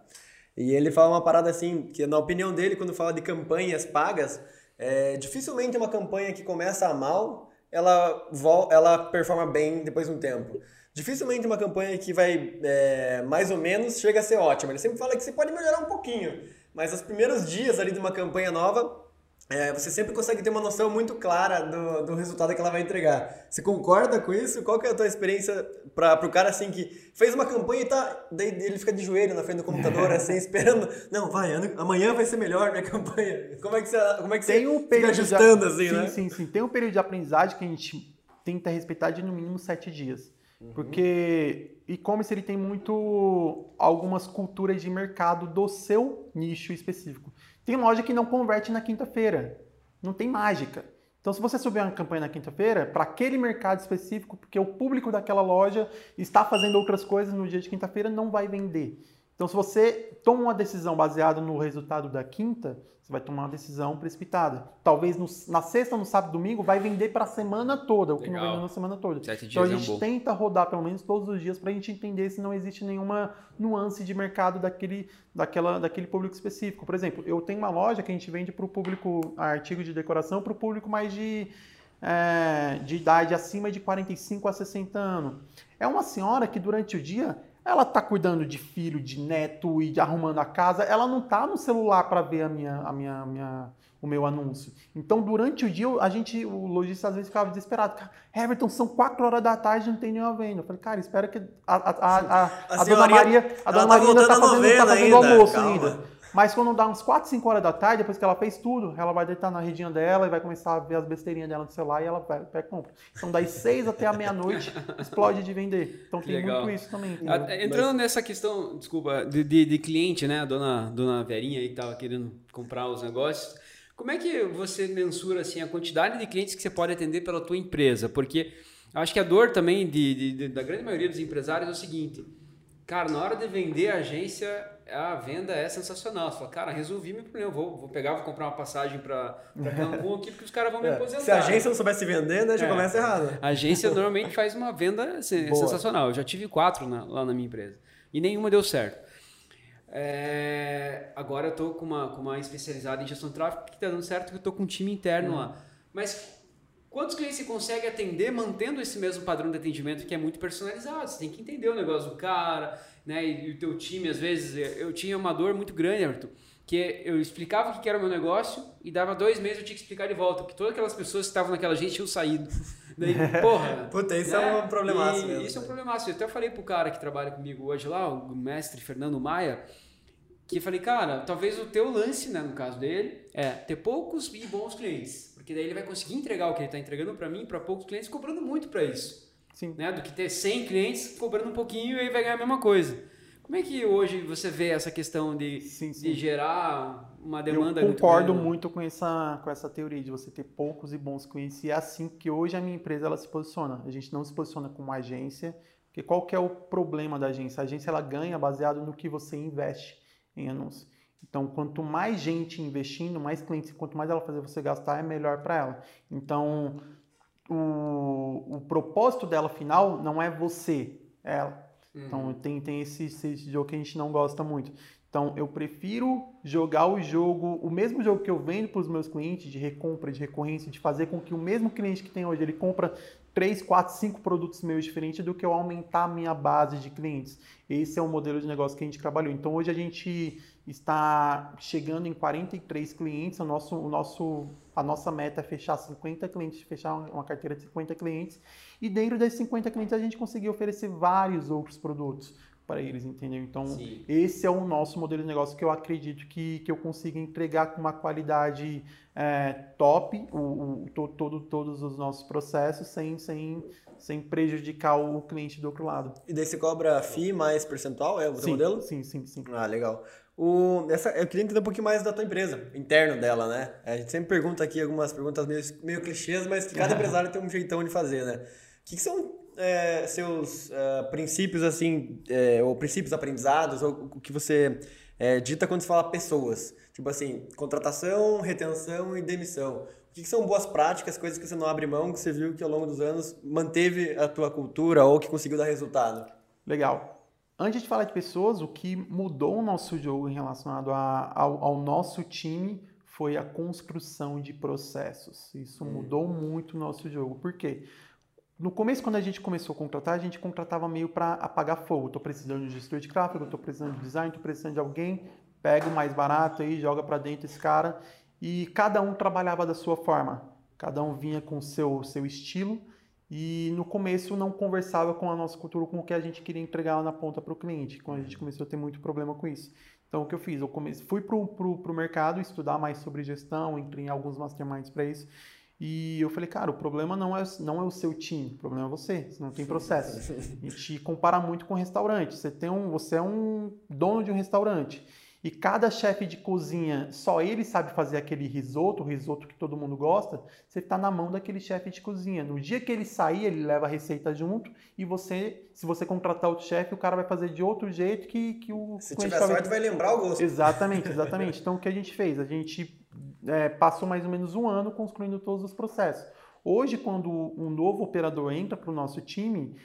S1: E ele fala uma parada assim, que na opinião dele, quando fala de campanhas pagas, é, dificilmente uma campanha que começa mal, ela, ela performa bem depois de um tempo. Dificilmente uma campanha que vai é, mais ou menos chega a ser ótima. Ele sempre fala que você pode melhorar um pouquinho, mas os primeiros dias ali de uma campanha nova, é, você sempre consegue ter uma noção muito clara do, do resultado que ela vai entregar. Você concorda com isso? Qual que é a tua experiência para o cara assim que fez uma campanha e tá, daí ele fica de joelho na frente do computador, [LAUGHS] assim, esperando. Não, vai, amanhã vai ser melhor minha campanha. Como é que você, como é que
S3: Tem
S1: você
S3: um
S1: fica
S3: período
S1: ajustando
S3: de,
S1: assim,
S3: sim,
S1: né?
S3: Sim, sim. Tem um período de aprendizagem que a gente tenta respeitar de no mínimo sete dias.
S1: Uhum.
S3: Porque e-commerce ele tem muito algumas culturas de mercado do seu nicho específico. Tem loja que não converte na quinta-feira. Não tem mágica. Então, se você subir uma campanha na quinta-feira, para aquele mercado específico, porque o público daquela loja está fazendo outras coisas no dia de quinta-feira, não vai vender. Então, se você toma uma decisão baseada no resultado da quinta, você vai tomar uma decisão precipitada. Talvez no- na sexta, no sábado, domingo, vai vender para a semana toda, o que não
S2: Legal.
S3: vendeu na semana toda.
S2: Sete
S3: Então a
S2: dias é um
S3: gente tenta rodar pelo menos todos os dias para a gente entender se não existe nenhuma nuance de mercado daquele, daquela, daquele público específico. Por exemplo, eu tenho uma loja que a gente vende para o público artigo de decoração para o público mais de, é, de idade acima de 45 a 60 anos. É uma senhora que durante o dia ela tá cuidando de filho, de neto e de arrumando a casa, ela não tá no celular para ver a minha, a minha, a minha, o meu anúncio. Então, durante o dia, a gente, o lojista às vezes ficava desesperado. Everton, são 4 horas da tarde e não tem nenhuma venda. Eu falei, cara, espera que a, a, a, a, a dona Maria, a dona
S1: tá
S3: Maria ainda tá fazendo, tá fazendo
S1: ainda,
S3: almoço
S1: calma.
S3: ainda. Mas quando dá uns 4, 5 horas da tarde, depois que ela fez tudo, ela vai deitar na redinha dela e vai começar a ver as besteirinhas dela no celular e ela vai, vai compra. Então, das 6 até a meia-noite, [LAUGHS] explode de vender. Então, tem
S2: Legal.
S3: muito isso também.
S2: A- Entrando nessa questão, desculpa, de, de, de cliente, né? A dona, dona Verinha aí que tava querendo comprar os negócios. Como é que você mensura assim, a quantidade de clientes que você pode atender pela tua empresa? Porque eu acho que a dor também de, de- de- da grande maioria dos empresários é o seguinte. Cara, na hora de vender a agência, a venda é sensacional. Você fala, cara, resolvi meu problema. Vou, vou pegar, vou comprar uma passagem para [LAUGHS] Cancún aqui, porque os caras vão me
S1: É,
S2: aposentar.
S1: se a agência não soubesse vender, né, já
S2: É.
S1: começa errado.
S2: A agência normalmente faz uma venda sensacional. Eu já tive quatro na- lá na minha empresa. E nenhuma deu certo. É, agora eu tô com uma, com uma especializada em gestão de tráfego que tá dando certo, que eu tô com um time interno lá. Mas quantos clientes você consegue atender mantendo esse mesmo padrão de atendimento que é muito personalizado? Você tem que entender o negócio do cara, né? E, o teu time, às vezes, eu tinha uma dor muito grande, Everton, que eu explicava o que era o meu negócio e dava dois meses eu tinha que explicar de volta, porque todas aquelas pessoas que estavam naquela gente tinham saído. Daí, [LAUGHS] [LAUGHS] porra.
S1: Puta, isso é um problemaço
S2: E
S1: mesmo.
S2: Isso é um problemaço. Eu até falei pro cara que trabalha comigo hoje lá, o mestre Fernando Maia, que eu falei, cara, talvez o teu lance, né, no caso dele, é ter poucos e bons clientes. Porque daí ele vai conseguir entregar o que ele está entregando para mim, para poucos clientes, cobrando muito para isso.
S3: Sim.
S2: Né? Do que ter 100 clientes cobrando um pouquinho e aí vai ganhar a mesma coisa. Como é que hoje você vê essa questão de,
S3: Sim, sim.
S2: de gerar uma demanda
S3: Eu concordo
S2: muito,
S3: muito, com, essa, com essa teoria de você ter poucos e bons clientes. E é assim que hoje a minha empresa ela se posiciona. A gente não se posiciona como uma agência, porque qual que é o problema da agência? A agência ela ganha baseado no que você investe em anúncio. Então, quanto mais gente investindo, mais clientes, quanto mais ela fazer você gastar, é melhor para ela. Então, o, o propósito dela final não é você, é ela. Então tem, tem esse, esse jogo que a gente não gosta muito. Então eu prefiro jogar o jogo, o mesmo jogo que eu vendo para os meus clientes, de recompra, de recorrência, de fazer com que o mesmo cliente que tem hoje, ele compra 3, 4, 5 produtos meus diferentes do que eu aumentar a minha base de clientes. Esse é o modelo de negócio que a gente trabalhou. Então hoje a gente está chegando em 43 clientes, o nosso, o nosso, a nossa meta é fechar 50 clientes, fechar uma carteira de 50 clientes, e dentro desses 50 clientes a gente conseguir oferecer vários outros produtos para eles, entendeu? Então,
S2: Sim.
S3: esse é o nosso modelo de negócio que eu acredito que, que eu consiga entregar com uma qualidade é, top o, o- to- todo, todos os nossos processos sem, sem, sem prejudicar o cliente do outro lado.
S1: E daí você cobra FII mais percentual, é o
S3: Sim,
S1: modelo?
S3: sim, sim, sim.
S1: Ah, legal. O, essa, eu queria entender um pouquinho mais da tua empresa, interno dela, né? A gente sempre pergunta aqui algumas perguntas meio, meio clichês, mas que cada [LAUGHS] empresário tem um jeitão de fazer, né? O que, que são é, seus é, princípios, assim, é, ou princípios aprendizados, ou o que você é, dita quando você fala pessoas? Tipo assim, contratação, retenção e demissão. O que, que são boas práticas, coisas que você não abre mão, que você viu que ao longo dos anos manteve a tua cultura ou que conseguiu dar resultado?
S3: Legal. Antes de falar de pessoas, o que mudou o nosso jogo em relacionado a- ao, ao nosso time foi a construção de processos. Isso mudou muito o nosso jogo. Por quê? No começo, quando a gente começou a contratar, a gente contratava meio para apagar fogo. Estou precisando de um gestor de tráfego, estou precisando de design, estou precisando de alguém, pega o mais barato aí, joga para dentro esse cara. E cada um trabalhava da sua forma. Cada um vinha com o seu, seu estilo. E no começo não conversava com a nossa cultura, com o que a gente queria entregar lá na ponta para o cliente. Quando a gente começou a ter muito problema com isso. Então o que eu fiz? Eu comecei, fui para o mercado estudar mais sobre gestão, entrei em alguns masterminds para isso. E eu falei, cara, o problema não é, não é o seu time, o problema é você, você não tem processo. [LAUGHS] A gente compara muito com restaurante. Você, tem um, você é um dono de um restaurante e cada chefe de cozinha, só ele sabe fazer aquele risoto, o risoto que todo mundo gosta, você está na mão daquele chefe de cozinha. No dia que ele sair, ele leva a receita junto e você, se você contratar outro chefe, o cara vai fazer de outro jeito que, que o
S1: Se tiver sorte, vai lembrar o gosto.
S3: Exatamente, [LAUGHS] exatamente. Então, o que a gente fez? A gente é, passou mais ou menos um ano construindo todos os processos. Hoje, quando um novo operador entra para o nosso time,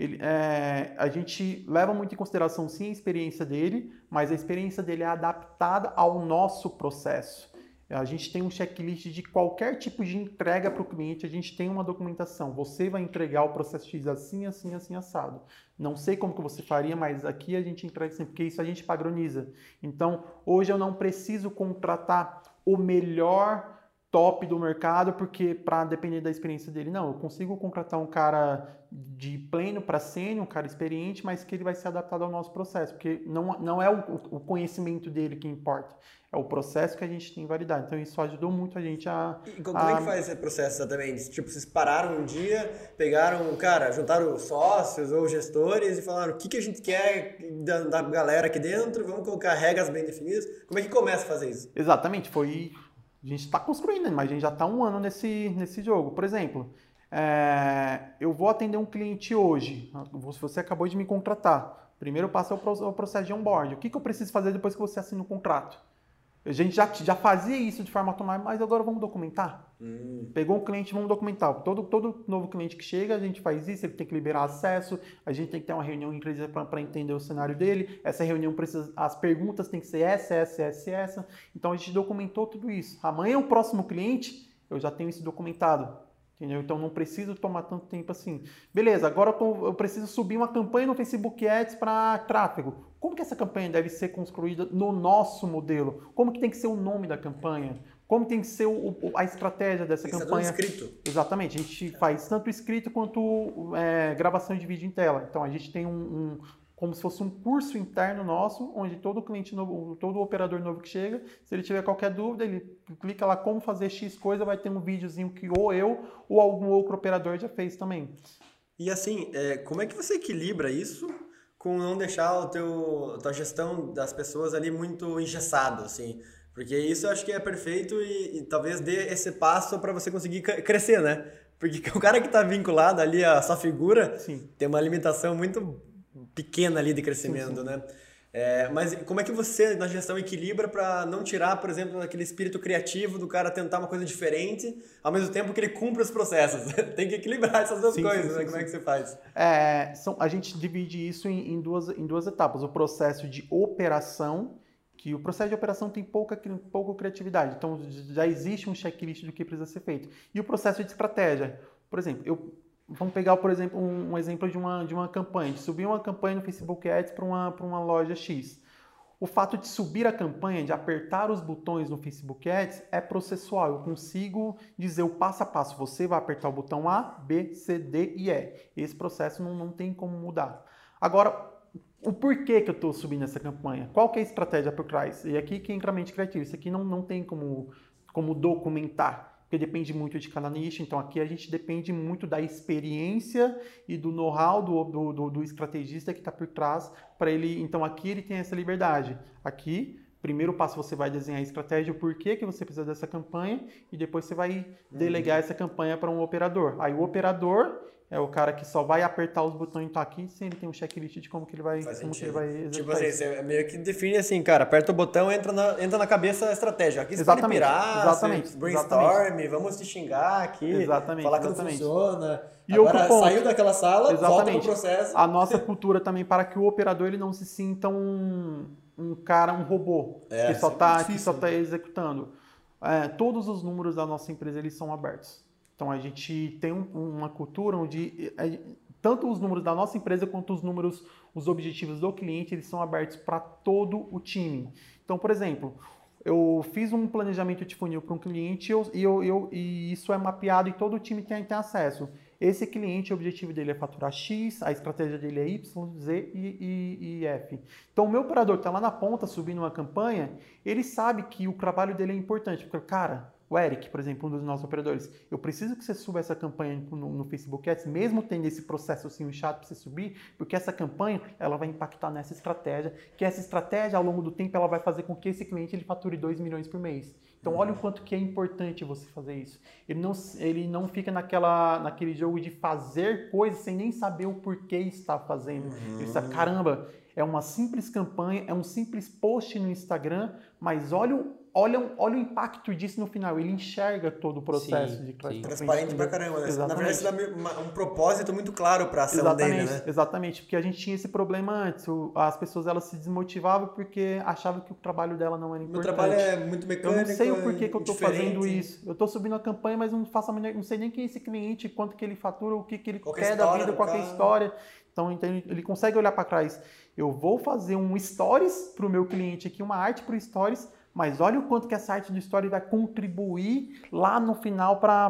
S3: ele, é, a gente leva muito em consideração, sim, a experiência dele, mas a experiência dele é adaptada ao nosso processo. A gente tem um checklist de qualquer tipo de entrega para o cliente, a gente tem uma documentação. Você vai entregar o processo X assim, assim, assim, assado. Não sei como que você faria, mas aqui a gente entrega assim, porque isso a gente padroniza. Então, hoje eu não preciso contratar o melhor top do mercado, porque para depender da experiência dele, não, eu consigo contratar um cara de pleno para sênior, um cara experiente, mas que ele vai ser adaptado ao nosso processo, porque não, não é o, o, conhecimento dele que importa, é o processo que a gente tem validade. Então isso ajudou muito a gente a.
S1: E como a... é que faz esse processo exatamente? Tipo, vocês pararam um dia, pegaram, cara, juntaram sócios ou gestores e falaram o que, que a gente quer da, da galera aqui dentro, vamos colocar regras bem definidas. Como é que começa a fazer isso?
S3: Exatamente, foi a gente está construindo, mas a gente já está um ano nesse, nesse jogo. Por exemplo, é, eu vou atender um cliente hoje, você acabou de me contratar. Primeiro passo é o processo de onboard. O que, que eu preciso fazer depois que você assina o contrato? A gente já, já fazia isso de forma automática, mas agora vamos documentar. Hum. Pegou um cliente, vamos documentar. Todo, todo novo cliente que chega, a gente faz isso, ele tem que liberar acesso, a gente tem que ter uma reunião em para entender o cenário dele. Essa reunião precisa. As perguntas têm que ser essa, essa, essa, essa. Então a gente documentou tudo isso. Amanhã o próximo cliente, eu já tenho isso documentado. Entendeu? Então não preciso tomar tanto tempo assim. Beleza, agora eu preciso subir uma campanha no Facebook Ads para tráfego. Como que essa campanha deve ser construída no nosso modelo? Como que tem que ser o nome da campanha? Como tem que ser o, a estratégia dessa campanha?
S1: Escrito.
S3: Exatamente. A gente faz tanto escrito quanto é, gravação de vídeo em tela. Então a gente tem um, um como se fosse um curso interno nosso, onde todo cliente novo, todo operador novo que chega, se ele tiver qualquer dúvida, ele clica lá como fazer X coisa, vai ter um videozinho que ou eu ou algum outro operador já fez também.
S1: E assim, é, como é que você equilibra isso com não deixar o teu, a tua gestão das pessoas ali muito engessado, assim? Porque isso eu acho que é perfeito e, e talvez dê esse passo para você conseguir crescer, né? Porque [LAUGHS] o cara que está vinculado ali à sua figura Sim. tem uma limitação muito pequena ali de crescimento, sim, sim. né? É, mas como é que você, na gestão, equilibra para não tirar, por exemplo, aquele espírito criativo do cara tentar uma coisa diferente, ao mesmo tempo que ele cumpre os processos? [LAUGHS] Tem que equilibrar essas duas sim, coisas, né? Como é que você faz?
S3: É, são, a gente divide isso em, em, duas, em duas etapas. O processo de operação, que o processo de operação tem pouca, pouca criatividade, então já existe um checklist do que precisa ser feito. E o processo de estratégia. Por exemplo, eu Vamos pegar, por exemplo, um, um, exemplo de uma, de uma campanha, de subir uma campanha no Facebook Ads para uma, uma loja X. O fato de subir a campanha, de apertar os botões no Facebook Ads, é processual. Eu consigo dizer o passo a passo. Você vai apertar o botão A, B, C, D e E. Esse processo não, não tem como mudar. Agora, o porquê que eu estou subindo essa campanha? Qual que é a estratégia por trás? E aqui que entra a mente criativa. Isso aqui não, não tem como, como documentar porque depende muito de cada nicho. Então aqui a gente depende muito da experiência e do know-how do, do, do, estrategista que está por trás para ele. Então aqui ele tem essa liberdade. Aqui, primeiro passo você vai desenhar a estratégia, o porquê que você precisa dessa campanha e depois você vai delegar uhum. essa campanha para um operador. Aí o operador é o cara que só vai apertar os botões e tá aqui, sempre tem um checklist de como que ele vai, como que ele vai executar.
S1: Tipo assim, você meio que define assim, cara, aperta o botão, entra na, entra na cabeça a estratégia. Aqui você
S3: exatamente,
S1: pode pirar,
S3: exatamente,
S1: brainstorm,
S3: exatamente.
S1: vamos te xingar aqui,
S3: exatamente,
S1: falar
S3: exatamente.
S1: que não funciona. E Agora, ponto, saiu daquela sala, exatamente. volta pro processo.
S3: A nossa cultura também para que o operador ele não se sinta um, um cara, um robô, é, que só está que só tá executando. É, todos os números da nossa empresa eles são abertos. Então a gente tem um, uma cultura onde é, tanto os números da nossa empresa quanto os números, os objetivos do cliente, eles são abertos para todo o time. Então, por exemplo, eu fiz um planejamento de funil para um cliente eu, e, eu, eu, e isso é mapeado e todo o time tem, tem acesso. Esse cliente, o objetivo dele é faturar X, a estratégia dele é Y, Z e, e, e F. Então, o meu operador está lá na ponta subindo uma campanha, ele sabe que o trabalho dele é importante, porque, cara, o Eric, por exemplo, um dos nossos operadores, eu preciso que você suba essa campanha no, no Facebook Ads, mesmo tendo esse processo assim chato para você subir, porque essa campanha ela vai impactar nessa estratégia, que essa estratégia ao longo do tempo ela vai fazer com que esse cliente ele fature 2 milhões por mês. Então olha o quanto que é importante você fazer isso. Ele não, ele não fica naquela, naquele jogo de fazer coisas sem nem saber o porquê está fazendo. Uhum. Ele sabe, caramba, é uma simples campanha, é um simples post no Instagram, mas olha o olha, olha o impacto disso no final. Ele enxerga todo o processo
S2: Sim,
S3: de frente,
S1: Transparente pra caramba, né? Na
S3: Exatamente.
S1: verdade, você dá um propósito muito claro pra ação
S3: Exatamente,
S1: dele, né?
S3: exatamente, porque a gente tinha esse problema antes. As pessoas elas se desmotivavam porque achavam que o trabalho dela não era
S1: Meu
S3: importante.
S1: trabalho é muito
S3: Eu
S1: mecânico.
S3: não sei o porquê que eu tô fazendo isso. Eu tô subindo a campanha, mas não faço a menor- não sei nem quem é esse cliente, quanto que ele fatura, o que, que ele
S1: Qual que é a
S3: quer da vida, que é a
S1: cara.
S3: história. Então, ele ele consegue olhar para trás. Eu vou fazer um stories para o meu cliente aqui, uma arte para o stories, mas olha o quanto que essa arte do story vai contribuir lá no final para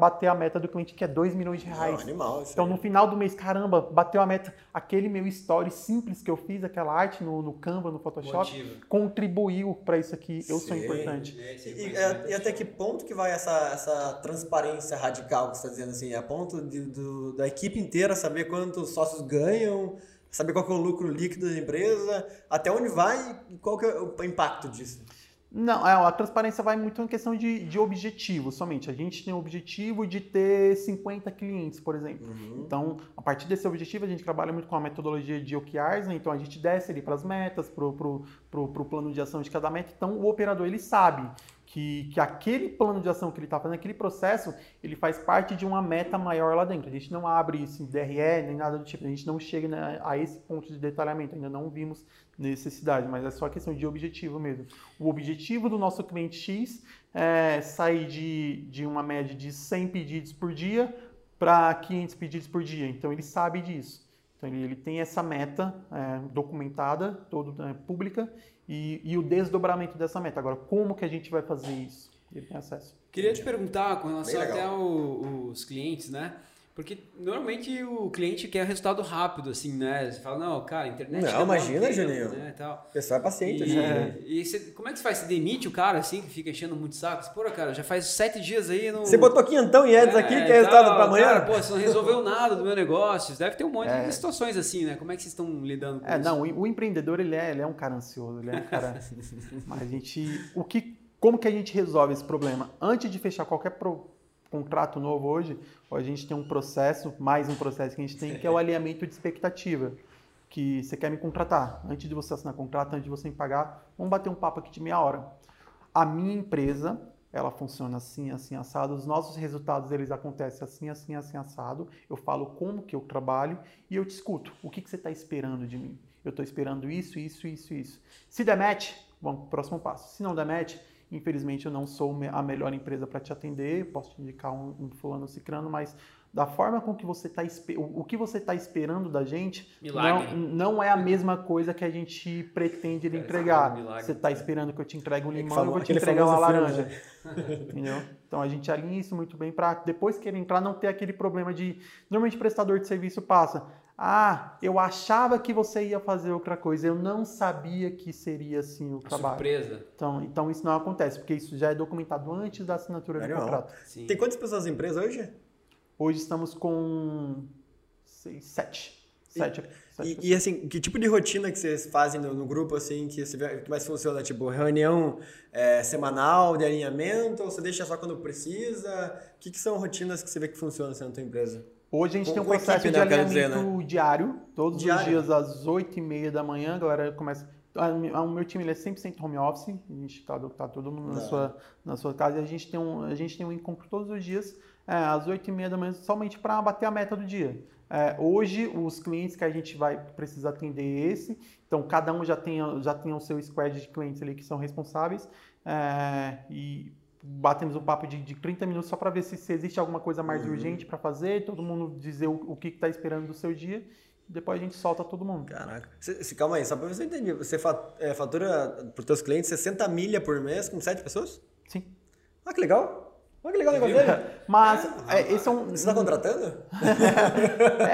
S3: bater a meta do cliente, que é 2 milhões de reais.
S1: animal. Isso
S3: Então,
S1: aí.
S3: no final do mês, caramba, bateu a meta. Aquele meu story simples que eu fiz, aquela arte no, no Canva, no Photoshop,
S2: Motiva.
S3: contribuiu para isso aqui. Eu sou
S1: Sim.
S3: importante.
S2: É, esse
S1: E,
S2: reconhecimento
S1: e- e até que ponto que vai essa, essa transparência radical que você está dizendo assim? A ponto de- do- da equipe inteira saber quantos sócios ganham, saber qual que é o lucro líquido da empresa, até onde vai e qual que é o impacto disso?
S3: Não, é, a transparência vai muito em questão de, de objetivo somente. A gente tem o objetivo de ter 50 clientes, por exemplo. Então, a partir desse objetivo, a gente trabalha muito com a metodologia de OKRs, né? então a gente desce ali para as metas, para o plano de ação de cada meta. Então, o operador ele sabe que, que aquele plano de ação que ele está fazendo, aquele processo, ele faz parte de uma meta maior lá dentro. A gente não abre isso em DRE, nem nada do tipo. A gente não chega né, a esse ponto de detalhamento. Ainda não vimos necessidade, mas é só questão de objetivo mesmo. O objetivo do nosso cliente X é sair de, de uma média de 100 pedidos por dia para 500 pedidos por dia. Então ele sabe disso. Então ele, ele tem essa meta é, documentada, todo, é, pública, e, e o desdobramento dessa meta. Agora, como que a gente vai fazer isso? Ele tem acesso.
S2: Queria te perguntar com relação até ao- os clientes, né? Porque normalmente o cliente quer resultado rápido, assim, né? Você fala, não, cara, a internet.
S1: Não,
S2: um
S1: imagina, Juninho.
S2: Né, tal.
S1: O pessoal é paciente.
S2: E,
S1: né?
S2: e você- como é que você faz? Você demite o cara, assim, que fica enchendo muito saco? Você, Pô, cara, já faz sete dias aí no.
S1: Você botou quinhentão em ads
S2: É,
S1: aqui,
S2: e
S1: quer resultado
S2: tal,
S1: para amanhã?
S2: Cara, pô, você não resolveu nada do meu negócio. Deve ter um monte de situações assim, né? Como é que vocês estão lidando com
S3: É,
S2: isso?
S3: não, o, o empreendedor ele é, ele é um cara ansioso, ele é um cara. [LAUGHS] Mas a gente, o que, como que a gente resolve esse problema? Antes de fechar qualquer pro- contrato novo hoje, a gente tem um processo, mais um processo que a gente tem, que é o alinhamento de expectativa. Que você quer me contratar, antes de você assinar contrato, antes de você me pagar, vamos bater um papo aqui de meia hora. A minha empresa, ela funciona assim, assim, assado. Os nossos resultados, eles acontecem assim, assim, assim, assado. Eu falo como que eu trabalho e eu te escuto. O que, que você está esperando de mim? Eu estou esperando isso, isso, isso, isso. Se der match, vamos para o próximo passo. Se não der match, infelizmente eu não sou a melhor empresa para te atender. Posso te indicar um, um fulano cicrano, mas da forma com que você está o, o que você está esperando da gente
S2: Milagre.
S3: não, não é a mesma coisa que a gente pretende lhe entregar.
S2: é um milagre.
S3: Você está esperando que eu te entregue um
S1: Aquele
S3: limão,
S1: famo-
S3: eu vou te entregar uma laranja. [LAUGHS] Entendeu? Então a gente alinha isso muito bem para depois que ele entrar não ter aquele problema de. Normalmente o prestador de serviço passa. Ah, eu achava que você ia fazer outra coisa, eu não sabia que seria assim o trabalho.
S2: Surpresa.
S3: Então, então isso não acontece, porque isso já é documentado antes da assinatura do
S1: Legal.
S3: contrato.
S2: Sim.
S1: Tem quantas pessoas na empresa hoje?
S3: Hoje estamos com seis, sete. Sete, sete
S1: E, e, assim, que tipo de rotina que vocês fazem no, no grupo, assim, que, você vê- que mais funciona? Tipo, reunião é, semanal de alinhamento, ou você deixa só quando precisa? O que, que são rotinas que você vê que funcionam assim, na tua empresa?
S3: Hoje a gente
S1: Com-
S3: tem um
S1: com
S3: processo
S1: equipe,
S3: de
S1: né,
S3: alinhamento
S1: dizer,
S3: diário, todos os
S1: Diário?
S3: dias às 8h30 da manhã, a galera começa. O meu time ele é 100% home office, a gente está tá todo mundo na
S1: Tá.
S3: sua, na sua casa e a gente tem um, a gente tem um encontro todos os dias, é, às 8h30 da manhã, somente para bater a meta do dia. É, hoje, os clientes que a gente vai precisar atender é esse, então cada um já tem, já tem o seu squad de clientes ali que são responsáveis, é, e batemos um papo de, de 30 minutos só para ver se, se existe alguma coisa mais
S1: Uhum.
S3: urgente para fazer, todo mundo dizer o, o que está esperando do seu dia, depois a gente solta todo mundo.
S1: Caraca. Cê- cê- calma aí, só pra você entender. Você é, fatura para os teus clientes 60 milha por mês com 7 pessoas?
S3: Sim.
S1: Ah, que legal. Olha que legal o negócio dele.
S3: Mas é, esse é um.
S1: Você está contratando? [LAUGHS]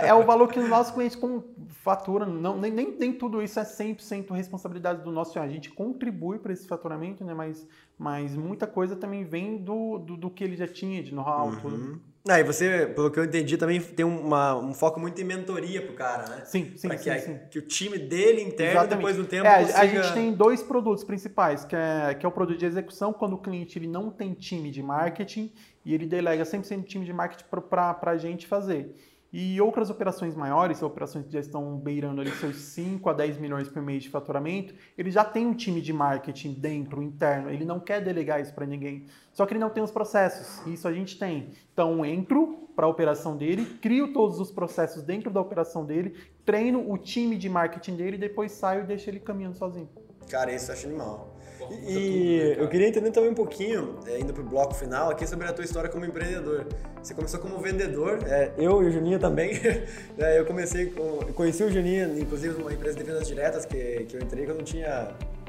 S3: É, é o valor que os nossos clientes com, faturam. Não, nem, nem, nem tudo isso é 100% responsabilidade do nosso. A gente contribui para esse faturamento, né? Mas, mas muita coisa também vem do, do, do que ele já tinha de know-how. tudo.
S1: Ah, e você, pelo que eu entendi, também tem uma- um foco muito em mentoria pro cara, né?
S3: Sim, sim, sim,
S1: que, a-
S3: sim.
S1: que o time dele interno,
S3: Exatamente.
S1: depois do tempo,
S3: É, a-
S1: consiga...
S3: A gente tem dois produtos principais, que é, que é o produto de execução, quando o cliente ele não tem time de marketing e ele delega 100% do time de marketing para a gente fazer. E outras operações maiores, operações que já estão beirando ali seus 5 a 10 milhões por mês de faturamento, ele já tem um time de marketing dentro, interno, ele não quer delegar isso para ninguém. Só que ele não tem os processos, isso a gente tem. Então, entro para a operação dele, crio todos os processos dentro da operação dele, treino o time de marketing dele e depois saio e deixo ele caminhando sozinho.
S1: Cara, isso eu acho animal. E eu queria entender também um pouquinho, é, indo pro bloco final, aqui sobre a tua história como empreendedor. Você começou como vendedor, é, eu e o Juninho também. [LAUGHS] é, eu comecei, com, conheci o Juninho, inclusive, numa empresa de vendas diretas que, que eu entrei quando eu tinha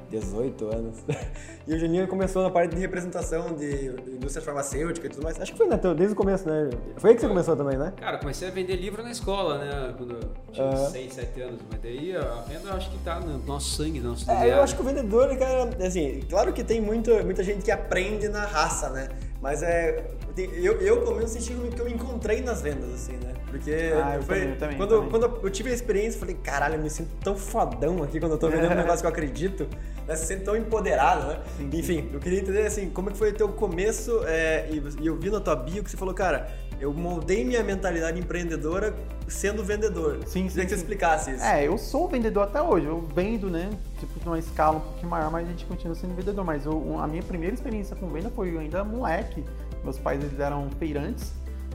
S1: 18 anos. [LAUGHS] E o Juninho começou na parte de representação de indústria farmacêutica e tudo mais. Acho que foi né, desde o começo, né? Foi aí que você começou também, né?
S2: Cara, comecei a vender livro na escola, né? Quando eu tinha uhum. 6, 7 anos. Mas daí a venda eu acho que tá no nosso sangue, no nosso
S1: DNA. É, eu acho que o vendedor, cara, assim, claro que tem muito, muita gente que aprende na raça, né? Mas é. Eu, eu pelo menos senti que eu me encontrei nas vendas, assim, né? Porque
S3: ah, eu foi, também, também,
S1: quando,
S3: também.
S1: quando eu tive a experiência, eu falei, caralho, eu me sinto tão fodão aqui quando eu tô vendendo um [LAUGHS] negócio que eu acredito. Né? Se sente tão empoderado, né? Sim, sim. Enfim, eu queria entender assim, como é que foi o teu começo é, e, eu vi na tua bio que você falou, cara, eu moldei minha mentalidade empreendedora sendo vendedor.
S3: Sim,
S1: Queria
S3: que
S1: você explicasse isso.
S3: É, eu sou vendedor até hoje. Eu vendo, né? Tipo, numa escala um pouquinho maior, mas a gente continua sendo vendedor. Mas eu, a minha primeira experiência com venda foi ainda moleque. Meus pais eles eram feirantes,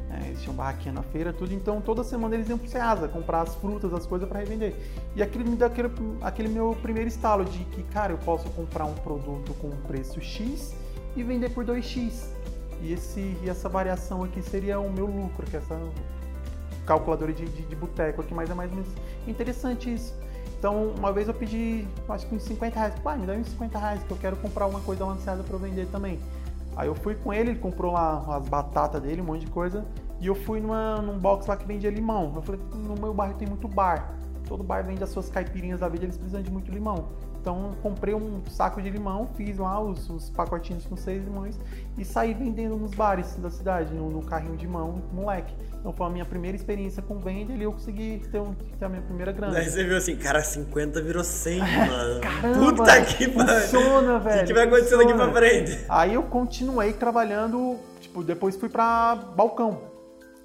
S3: né, eles tinham barraquinha na feira, tudo. Então toda semana eles iam pro Ceasa comprar as frutas, as coisas para revender. E aquele me deu aquele, aquele meu primeiro estalo de que, cara, eu posso comprar um produto com preço X e vender por 2x. E, esse, e essa variação aqui seria o meu lucro, que é essa calculadora de, de, de boteco aqui, mas é mais ou menos interessante isso. Então, uma vez eu pedi, acho que uns 50 reais. Pai, me dá uns 50 reais que eu quero comprar uma coisa lançada para vender também. Aí eu fui com ele, ele comprou lá as batatas dele, um monte de coisa. E eu fui numa, num box lá que vendia limão. Eu falei, no meu bairro tem muito bar. Todo bar vende as suas caipirinhas da vida, eles precisam de muito limão. Então comprei um saco de limão, fiz lá os, os pacotinhos com seis limões e saí vendendo nos bares da cidade, no, no carrinho de mão, moleque. Então foi a minha primeira experiência com venda e eu consegui ter, um, ter a minha primeira grana.
S1: Aí você viu assim, cara, 50 virou 100, [LAUGHS] mano.
S3: Caramba,
S1: Puta que.
S3: Funciona, velho.
S1: O que, vai acontecendo aqui pra frente?
S3: Aí eu continuei trabalhando, tipo, depois fui pra balcão.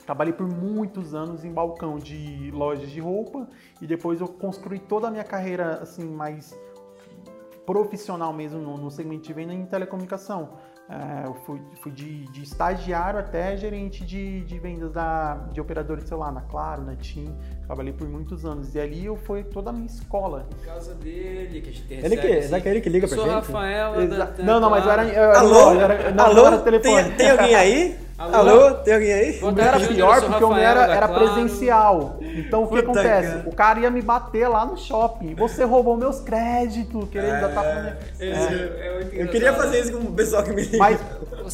S3: Trabalhei por muitos anos em balcão de lojas de roupa e depois eu construí toda a minha carreira assim mais profissional mesmo no, no segmento de venda em telecomunicação. É, eu fui, fui de, de, estagiário até gerente de, de vendas da, de operador de celular, na Claro, na TIM. Trabalhei por muitos anos. E ali eu foi toda a minha escola.
S2: Em casa dele, que a gente recebe,
S1: Ele que, assim, daquele que liga pra
S2: gente?
S1: Eu
S2: sou Rafaela. Da,
S3: não, não, mas eu era. Eu,
S1: Alô?
S3: Eu era, não,
S1: Alô?
S3: era telefone.
S1: Tem, tem alguém aí? [LAUGHS] Alô? Alô? Tem alguém aí?
S3: O meu era pior porque o meu era, era presencial. Então o que Puta acontece? Cara. O cara ia me bater lá no shopping. Você roubou meus créditos, querendo é, dar pra
S1: é, é, Eu queria fazer isso com o pessoal que me liga.
S3: Mas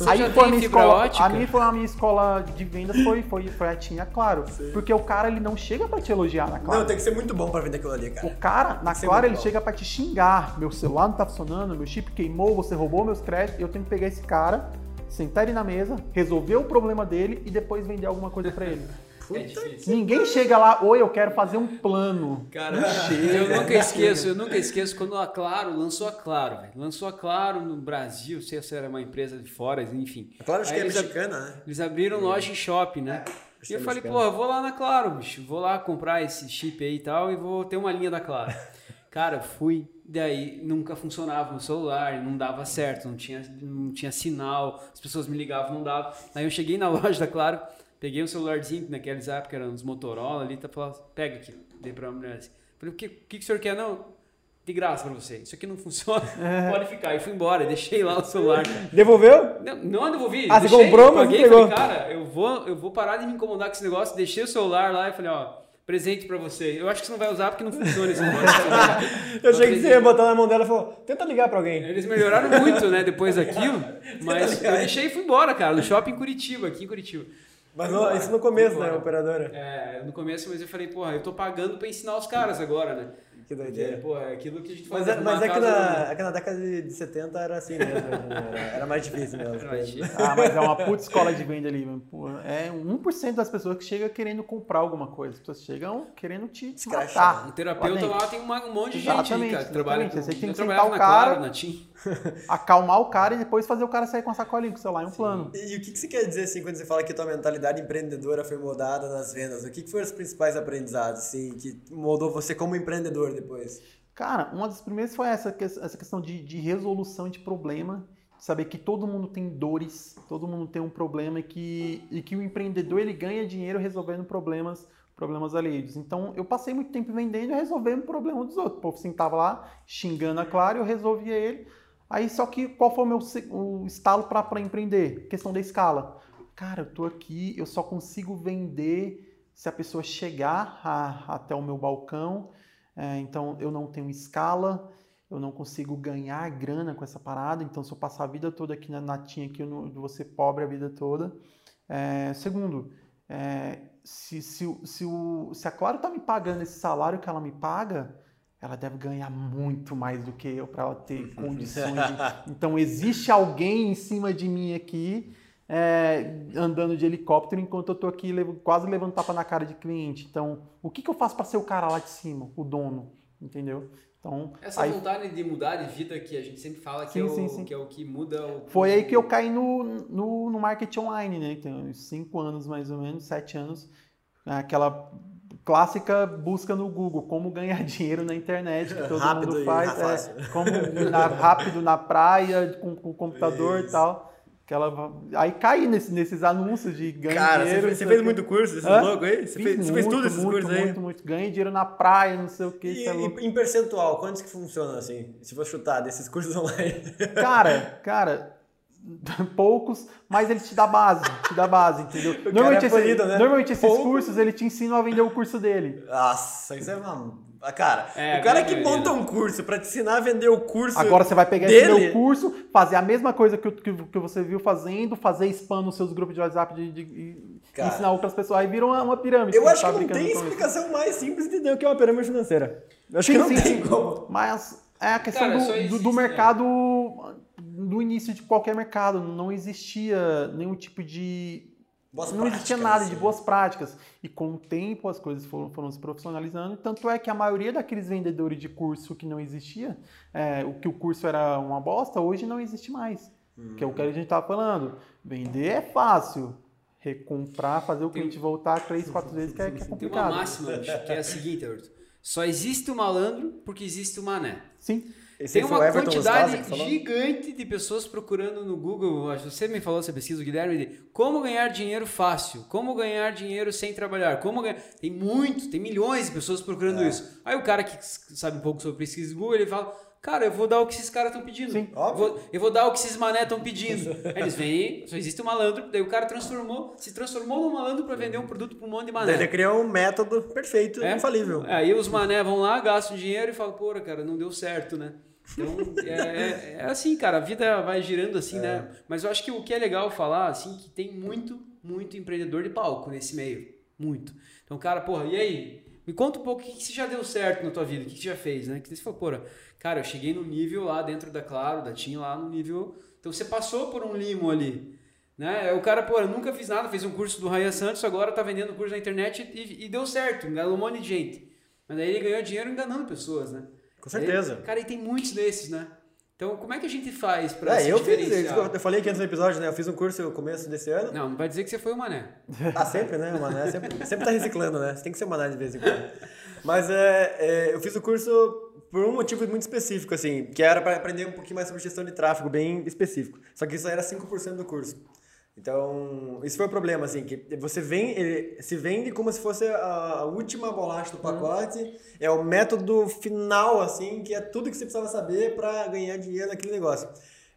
S3: aí foi a minha escola. A minha foi a minha escola de vendas foi, foi, foi a Tinha, claro. Sim. Porque o cara ele não chega pra te elogiar na Claro.
S1: Não, tem que ser muito bom pra vender aquilo ali, cara.
S3: O cara, na Claro, ele bom. chega pra te xingar. Meu celular não tá funcionando, meu chip queimou, você roubou meus créditos. Eu tenho que pegar esse cara sentar ele na mesa, resolver o problema dele e depois vender alguma coisa para ele. [LAUGHS]
S2: É
S3: Ninguém chega lá, oi, eu quero fazer um plano.
S2: Cara, [LAUGHS] eu nunca esqueço, eu nunca esqueço quando a Claro lançou a Claro, velho. Lançou a Claro no Brasil, sei se era uma empresa de fora, enfim.
S1: A Claro acho que é mexicana, né?
S2: Eles abriram loja em shopping, né? É, e eu falei, pô, vou lá na Claro, bicho. Vou lá comprar esse chip aí e tal e vou ter uma linha da Claro. [LAUGHS] Cara, fui, daí nunca funcionava no celular, não dava certo, não tinha, não tinha sinal, as pessoas me ligavam, não dava. Aí eu cheguei na [LAUGHS] loja, claro, peguei um celularzinho, naqueles épocas eram uns Motorola ali, tá falando, pega aqui, dei pra uma mulher assim. Falei, o que, o que, que o senhor quer? Não, de graça pra você. Isso aqui não [LAUGHS] funciona, pode ficar. E fui embora, deixei lá o celular. Cara.
S1: Devolveu?
S2: Não, não devolvi.
S1: Ah,
S2: deixei,
S1: você comprou, mas
S2: paguei,
S1: pegou.
S2: Falei, cara, eu vou, eu vou parar de me incomodar com esse negócio. Deixei o celular lá e falei, ó, presente pra você. Eu acho que você não vai usar porque não funciona esse negócio. [LAUGHS]
S1: eu achei que você ia botar na mão dela e falou, tenta ligar pra alguém.
S2: Eles melhoraram muito, né, depois [LAUGHS] daquilo. mas eu deixei e fui embora, cara, no shopping em Curitiba, aqui em Curitiba.
S1: Mas no, isso no começo, né, operadora?
S2: É, no começo, mas eu falei, porra, eu tô pagando pra ensinar os caras agora, né?
S1: Que doideira.
S2: pô, é aquilo que a gente
S1: Mas,
S2: fala.
S1: é, mas é que, na, é que na década de 70 era assim mesmo. né? Era, era mais difícil mesmo.
S2: Era mais difícil.
S3: Ah, mas é uma puta escola de venda ali. mano. Pô, É 1% das pessoas que chegam querendo comprar alguma coisa. As pessoas chegam querendo te
S1: Escrachar.
S2: Um
S3: matar.
S2: terapeuta
S3: Lá
S2: tem uma- um monte de gente ali,
S3: Exatamente,
S2: cara, que trabalha com...
S3: exatamente. Você tem que sentar o
S2: na
S3: cara-
S2: Claro, na TIM. [LAUGHS]
S3: Acalmar o cara e depois fazer o cara sair com a sacolinha com o celular e um plano.
S1: E, e o que, que você quer dizer assim quando você fala que tua mentalidade empreendedora foi moldada nas vendas? O que, que foram os principais aprendizados assim, que moldou você como empreendedor depois?
S3: Cara, uma das primeiras foi essa, essa questão de, de resolução de problema, saber que todo mundo tem dores, todo mundo tem um problema e que, e que o empreendedor ele ganha dinheiro resolvendo problemas, problemas alheios. Então eu passei muito tempo vendendo e resolvendo o problema dos outros. O povo sentava lá xingando a Claro, eu resolvia ele. Aí só que qual foi o meu o estalo para empreender? Questão da escala. Cara, eu tô aqui, eu só consigo vender se a pessoa chegar a- até o meu balcão. É, então eu não tenho escala, eu não consigo ganhar grana com essa parada. Então se eu passar a vida toda aqui na natinha, aqui eu não, vou ser pobre a vida toda. É, segundo, é, se, se, se, o, se a Claro tá me pagando esse salário que ela me paga, ela deve ganhar muito mais do que eu para ela ter condições de. [LAUGHS] Então existe alguém em cima de mim aqui. é, andando de helicóptero enquanto eu tô aqui quase levando tapa na cara de cliente. Então, o que, que eu faço para ser o cara lá de cima, o dono, entendeu? Então,
S2: Essa
S3: aí
S2: vontade de mudar de vida que a gente sempre fala que,
S3: Sim,
S2: é, o,
S3: sim, sim.
S2: que é o que muda o...
S3: foi aí que eu caí no, no, no marketing online, né? Tem uns cinco anos mais ou menos, sete anos, aquela clássica busca no Google, como ganhar [LAUGHS] dinheiro na internet, que todo
S1: Rápido
S3: mundo
S1: e
S3: faz, é, como na- rápido na praia, com, com o computador e
S1: Isso.
S3: tal. Aquela, aí caí nesse- nesses anúncios de ganhar
S1: Cara,
S3: dinheiro.
S1: fez- você fez muito curso, esses
S3: Hã?
S1: loucos aí? Você fez, você fez tudo
S3: muito,
S1: esses
S3: muito,
S1: cursos aí?
S3: Muito, muito. Ganhei dinheiro na praia, não sei o que.
S1: E, e em percentual, quantos que funcionam assim? Se for chutar desses cursos [LAUGHS] online.
S3: Cara, cara, [LAUGHS] poucos, mas ele te dá base, te dá base, entendeu? [LAUGHS]
S1: cara
S3: Normalmente,
S1: é
S3: esse-
S1: polido, né?
S3: normalmente esses
S1: Pouco.
S3: cursos ele te ensinam a vender o curso dele.
S1: Nossa, isso é uma. Ah, Cara,
S2: É,
S1: o cara que monta um curso pra te ensinar a vender o curso.
S3: Agora você vai pegar esse
S1: dele?
S3: meu curso, fazer a mesma coisa que, que, que você viu fazendo, fazer spam nos seus grupos de WhatsApp de, de- e
S1: Cara.
S3: ensinar outras pessoas. Aí vira uma, uma pirâmide.
S1: Eu acho
S3: tá
S1: que não tem
S3: com isso.
S1: explicação mais simples de entender o que é uma pirâmide financeira. Eu acho que
S3: Sim,
S1: não
S3: sim,
S1: tem
S3: sim.
S1: como.
S3: Mas é a questão
S2: Cara,
S3: do,
S2: só
S3: do-
S2: existe,
S3: do
S2: né?
S3: Do início de qualquer mercado. Não existia nenhum tipo de
S1: Boas
S3: não existia
S1: práticas,
S3: nada de
S1: assim.
S3: boas práticas. E com o tempo as coisas foram, foram se profissionalizando. Tanto é que a maioria daqueles vendedores de curso que não existia, é, o que o curso era uma bosta, hoje não existe mais. Que é o que a gente estava falando. Vender é fácil. Recomprar, fazer o cliente voltar três, quatro vezes que é, que é
S2: Tem uma
S3: complicado.
S2: máxima, bicho, que é a seguinte, Everton. Só existe o malandro porque existe o mané.
S3: Sim.
S1: Esse
S2: Tem uma quantidade gigante de pessoas procurando no Google. Você me falou essa pesquisa, Guilherme, de como ganhar dinheiro fácil, como ganhar dinheiro sem trabalhar, como ganhar. Tem muito, tem milhões de pessoas procurando
S1: É.
S2: isso. Aí o cara que sabe um pouco sobre pesquisa do Google, ele fala. Cara, eu vou dar o que esses caras estão pedindo.
S3: Sim,
S1: óbvio.
S2: vou, eu vou dar o que esses mané estão pedindo. [LAUGHS] Aí eles vêm, só existe um malandro, daí o cara transformou, se transformou num malandro para vender um produto para um monte de mané.
S1: Ele criou um método perfeito,
S2: É?
S1: infalível.
S2: Aí os mané vão lá, gastam dinheiro e falam, porra, cara, não deu certo, né? Então, [LAUGHS] é, é- é assim, cara, a vida vai girando assim, né? Mas eu acho que o que é legal falar, assim, que tem muito, muito empreendedor de palco nesse meio. Muito. Então, cara, porra, e aí? Me conta um pouco o que, que você já deu certo na tua vida, o que, que você já fez, né? Que você falou, porra, cara, eu cheguei no nível lá dentro da Claro, da TIM lá no nível... Então, você passou por um limo ali, né? O cara, pô, eu nunca fiz nada, fez um curso do Ryan Santos, agora tá vendendo curso na internet e, e deu certo, enganou um monte de gente. Mas aí ele ganhou dinheiro enganando pessoas, né?
S1: Com certeza.
S2: Aí, cara, e tem muitos desses, né? Então, como é que a gente faz pra
S1: É, eu fiz, eu falei aqui antes do episódio, né? Eu fiz um curso no começo desse ano.
S2: Não, não vai dizer que você foi o mané.
S1: Ah, sempre, né? O Mané sempre, sempre tá reciclando, né? Você tem que ser o Mané de vez em quando. Mas é, é, eu fiz o curso por um motivo muito específico, assim, que era para aprender um pouquinho mais sobre gestão de tráfego, bem específico. Só que isso era 5% do curso. Então, isso foi o problema, assim, que você vem, ele se vende como se fosse a, última bolacha do pacote, é o método final, assim, que é tudo que você precisava saber para ganhar dinheiro naquele negócio.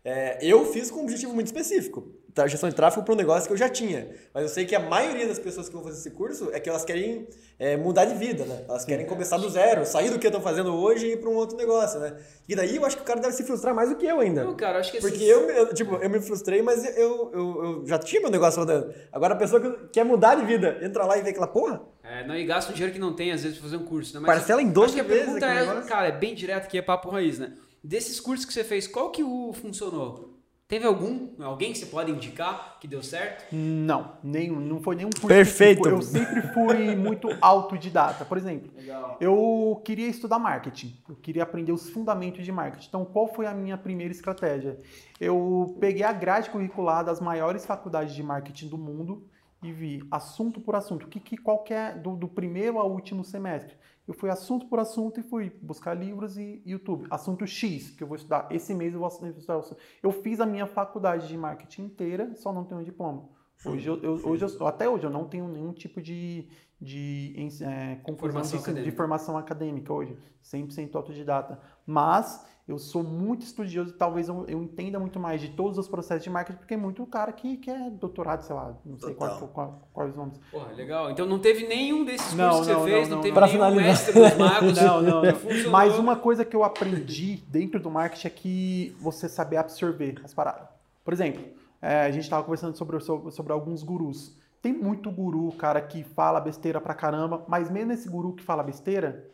S1: É, eu fiz com um objetivo muito específico? Gestão de tráfego para um negócio que eu já tinha. Mas eu sei que a maioria das pessoas que vão fazer esse curso é que elas querem é, mudar de vida, né? Elas querem começar do zero, sair do que estão fazendo hoje e ir para um outro negócio, né? E daí eu acho que o cara deve se frustrar mais do que eu ainda.
S2: Não, cara, acho que.
S1: Porque eu, eu, tipo, eu me frustrei, mas eu, eu, eu já tinha meu negócio rodando. Agora a pessoa que quer mudar de vida, entra lá e vê aquela porra,
S2: É, não, e gasta um dinheiro que não tem, às vezes, pra fazer um curso, né?
S1: Parcela em
S2: acho
S1: 12
S2: que a
S1: vezes
S2: pergunta é,
S1: negócio.
S2: cara, é bem direto, que é papo raiz, né? Desses cursos que você fez, qual que o funcionou? Teve algum? Alguém que você pode indicar que deu certo?
S3: Não, nenhum, não foi nenhum curso.
S1: Perfeito.
S3: Eu sempre fui muito autodidata. Por exemplo,
S2: Legal.
S3: eu queria estudar marketing. Eu queria aprender os fundamentos de marketing. Então, qual foi a minha primeira estratégia? Eu peguei a grade curricular das maiores faculdades de marketing do mundo e vi assunto por assunto. O que, que qualquer do, do primeiro ao último semestre. Eu fui assunto por assunto e fui buscar livros e YouTube. Assunto X, que eu vou estudar. Esse mês eu vou estudar. Eu fiz a minha faculdade de marketing inteira, só não tenho diploma. Hoje, eu, eu- hoje eu- até hoje eu não tenho nenhum tipo de, de é, conclusão
S2: Formação
S3: de, de formação acadêmica hoje. 100% autodidata. Mas eu sou muito estudioso e talvez eu, eu entenda muito mais de todos os processos de marketing, porque é muito cara que, que é doutorado, sei lá, não sei qual,
S1: Total.
S3: qual- quais os nomes.
S2: Porra, legal. Então não teve nenhum desses
S3: Não,
S2: cursos que
S3: não,
S2: você fez,
S3: não,
S2: não,
S3: não.
S2: teve
S1: Pra
S2: nenhum
S1: finalizar.
S2: mestre dos [LAUGHS] magos.
S3: Não, não, não. Mas uma coisa que eu aprendi dentro do marketing é que você saber absorver as paradas. Por exemplo, é, a gente estava conversando sobre, sobre, sobre alguns gurus. Tem muito guru, cara, que fala besteira pra caramba, mas mesmo esse guru que fala besteira,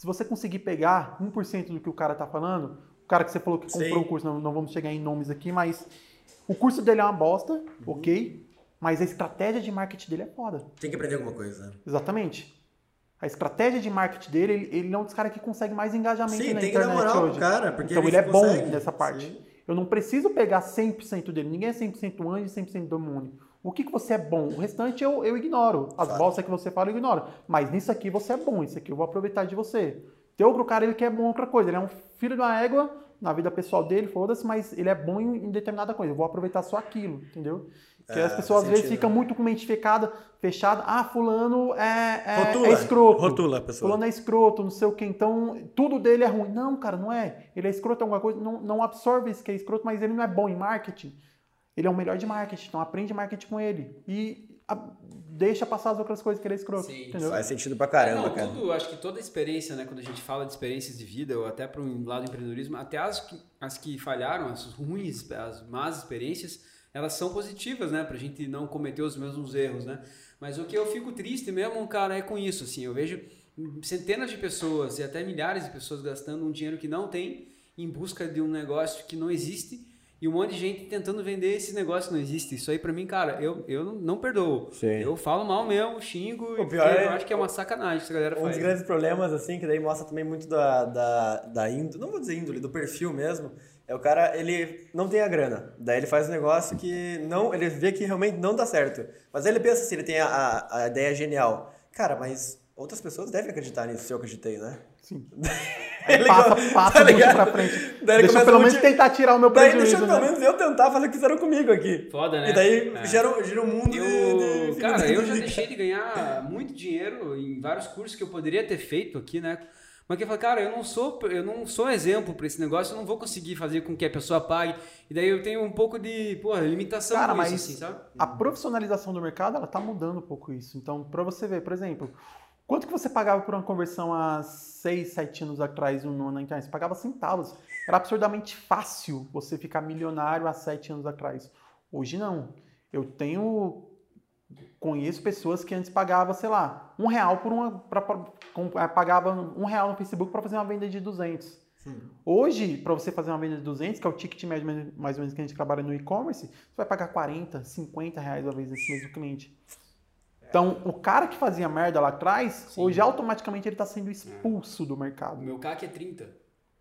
S3: se você conseguir pegar 1% do que o cara tá falando, o cara que você falou que comprou
S1: Sim.
S3: o curso, não, não vamos chegar em nomes aqui, mas o curso dele é uma bosta, ok? Mas a estratégia de marketing dele é foda.
S1: Tem que aprender alguma coisa. né?
S3: Exatamente. A estratégia de marketing dele, ele, ele é um dos caras que consegue mais engajamento
S1: Sim,
S3: na
S1: tem que dar
S3: internet
S1: moral
S3: hoje.
S1: cara, porque
S3: então
S1: ele
S3: ele, é bom
S1: consegue.
S3: nessa parte.
S1: Sim.
S3: Eu não preciso pegar 100% dele. Ninguém é 100% anjo e 100% demônio. O que, que você é bom? O restante eu, eu ignoro. As
S1: Fato.
S3: bostas que você fala eu ignoro. Mas nisso aqui você é bom. Isso aqui eu vou aproveitar de você. Tem outro cara, ele que é bom em outra coisa. Ele é um filho de uma égua na vida pessoal dele, foda-se, mas ele é bom em, determinada coisa. Eu vou aproveitar só aquilo, entendeu? Porque
S1: É,
S3: as pessoas às vezes
S1: sentido.
S3: ficam muito com mente fechada, fechada. Ah, fulano é, é,
S1: Rotula.
S3: é escroto.
S1: Rotula a pessoa.
S3: Fulano é escroto, não sei o que, então tudo dele é ruim. Não, cara, não é. Ele é escroto em alguma coisa, não, não absorve isso que é escroto, mas ele não é bom em marketing. Ele é o melhor de marketing, então aprende marketing com ele. E a- deixa passar as outras coisas que ele é escroto,
S2: Sim.
S3: entendeu?
S1: Faz sentido pra caramba,
S2: não,
S1: cara.
S2: tudo, acho que toda experiência, né, quando a gente fala de experiências de vida, ou até para um lado do empreendedorismo, até as que, as que falharam, as ruins, as más experiências, elas são positivas, né, pra gente não cometer os mesmos erros, né. Mas o que eu fico triste mesmo, cara, é com isso, assim, eu vejo centenas de pessoas e até milhares de pessoas gastando um dinheiro que não tem em busca de um negócio que não existe e um monte de gente tentando vender esse negócio que não existe. Isso aí pra mim, cara, eu, eu não, não perdoo.
S1: Sim.
S2: Eu falo mal mesmo, xingo,
S1: O
S2: e
S1: pior
S2: porque
S1: é-
S2: eu acho que é uma sacanagem que a galera
S1: Um
S2: faz.
S1: dos grandes problemas, assim, que daí mostra também muito da, da, da índole, não vou dizer índole, do perfil mesmo, é o cara, ele não tem a grana. Daí ele faz um negócio que não, ele vê que realmente não dá certo. Mas aí ele pensa assim, ele tem a, a, a ideia genial. Cara, mas outras pessoas devem acreditar nisso se eu acreditei, né?
S3: Sim. [LAUGHS]
S1: Ele
S3: passa
S1: go-
S3: passa
S1: tá
S3: muito pra frente.
S1: Daí ele
S3: deixa eu pelo menos
S1: multi-
S3: tentar tirar o meu
S1: Daí
S3: prejuízo,
S1: deixa
S3: né?
S1: pelo menos eu tentar fazer o que fizeram comigo aqui.
S2: Foda, né?
S1: E daí
S2: É.
S1: gira, gira um mundo
S2: Eu,
S1: de-
S2: cara, eu já
S1: de-
S2: deixei de ganhar muito dinheiro em vários cursos que eu poderia ter feito aqui, né? Mas que eu falo, cara, eu não sou, eu não sou exemplo para esse negócio, eu não vou conseguir fazer com que a pessoa pague. E daí eu tenho um pouco de, porra, limitação
S3: Cara,
S2: com
S3: mas
S2: isso, assim, sabe?
S3: a profissionalização do mercado, ela tá mudando um pouco isso. Então, para você ver, por exemplo, quanto que você pagava por uma conversão há 6, 7 anos atrás no- na internet? Você pagava centavos. Era absurdamente fácil você ficar milionário há 7 anos atrás. Hoje não. Eu tenho conheço pessoas que antes pagavam, sei lá, um real por uma. Pra, pra- eh, pagava um real no Facebook para fazer uma venda de 200. Hoje, para você fazer uma venda de 200, que é o ticket médio mais- ou menos que a gente trabalha no e-commerce, você vai pagar 40, 50 reais a vez desse mesmo cliente. Então, o cara que fazia merda lá atrás,
S2: Sim.
S3: hoje automaticamente ele está sendo expulso do
S2: O
S3: mercado.
S2: meu CAC é 30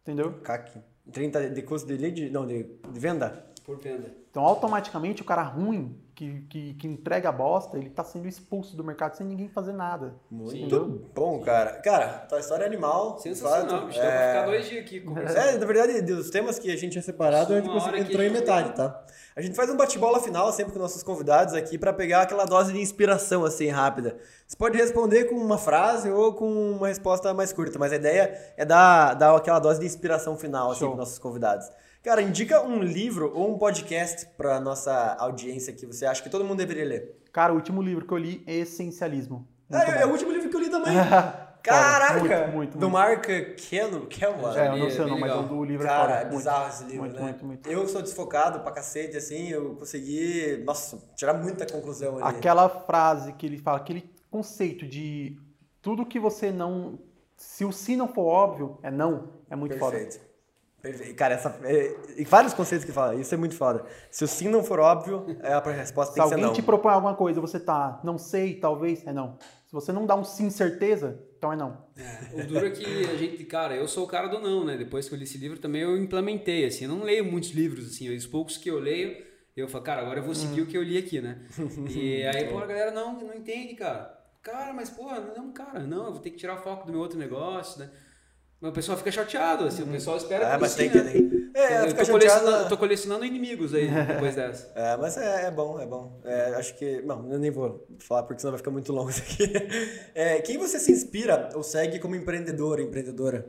S3: Entendeu?
S1: CAC. 30 de custo de lead? Não, de, de venda?
S2: Por venda.
S3: Então, automaticamente, o cara ruim, que, que, que entrega a bosta, ele está sendo expulso do mercado sem ninguém fazer nada.
S1: Muito
S3: Entendeu?
S1: bom, cara. Cara, tua história é animal.
S2: Sensacional, bicho. Pra ficar dois dias aqui conversando.
S1: É, na verdade, dos temas que a gente tinha separado, a gente conseguiu
S2: que
S1: entrou em metade, tá? A gente faz um bate-bola final sempre com nossos convidados aqui pra pegar aquela dose de inspiração assim rápida. Você pode responder com uma frase ou com uma resposta mais curta, mas a ideia é dar, dar aquela dose de inspiração final assim
S3: Show.
S1: para nossos convidados. Cara, indica um livro ou um podcast pra nossa audiência que você acha que todo mundo deveria ler.
S3: Cara, o último livro que eu li é Essencialismo. Muito
S1: é, é o último livro que eu li também. [LAUGHS]
S3: Foda,
S1: Caraca!
S3: Muito, muito,
S1: do
S3: muito.
S1: Mark Ken- Kelman.
S3: É, eu não
S2: É,
S3: sei o nome, mas
S2: legal.
S3: o livro é
S1: Cara,
S3: foda.
S1: é
S3: Muito.
S1: bizarro esse livro,
S3: muito,
S1: né?
S3: muito, muito.
S1: Eu sou desfocado pra cacete, assim, eu consegui, nossa, tirar muita conclusão ali.
S3: Aquela frase que ele fala, aquele conceito de tudo que você não. Se o sim não for óbvio, é não, é muito foda.
S1: Perfeito. Perfeito. Cara, essa, é, e vários conceitos que fala, isso é muito foda. Se o sim não for óbvio, é a resposta
S3: Se
S1: tem que ser
S3: alguém
S1: não.
S3: te propõe alguma coisa, você tá, não sei, talvez, é não. Se você não dá um sim certeza, então é não.
S2: É, o duro é que a gente, cara, eu sou o cara do não, né? Depois que eu li esse livro também eu implementei, assim, eu não leio muitos livros, assim, os poucos que eu leio, eu falo, cara, agora eu vou seguir o que eu li aqui, né? [LAUGHS] E aí, pô, a galera não, não entende, cara. Cara, mas, porra, não, cara, não, eu vou ter que tirar o foco do meu outro negócio, né? Mas o pessoal fica chateado, assim, o pessoal espera
S1: Ah,
S2: que
S1: mas
S2: sim,
S1: tem que.
S2: né?
S1: tem- É,
S2: eu
S1: fica
S2: tô colecionando, tô colecionando inimigos aí depois dessa. [LAUGHS]
S1: É, mas é, é bom, é bom. É, acho que. Não, eu nem vou falar porque senão vai ficar muito longo isso aqui. [LAUGHS] É, quem você se inspira ou segue como empreendedor, empreendedora?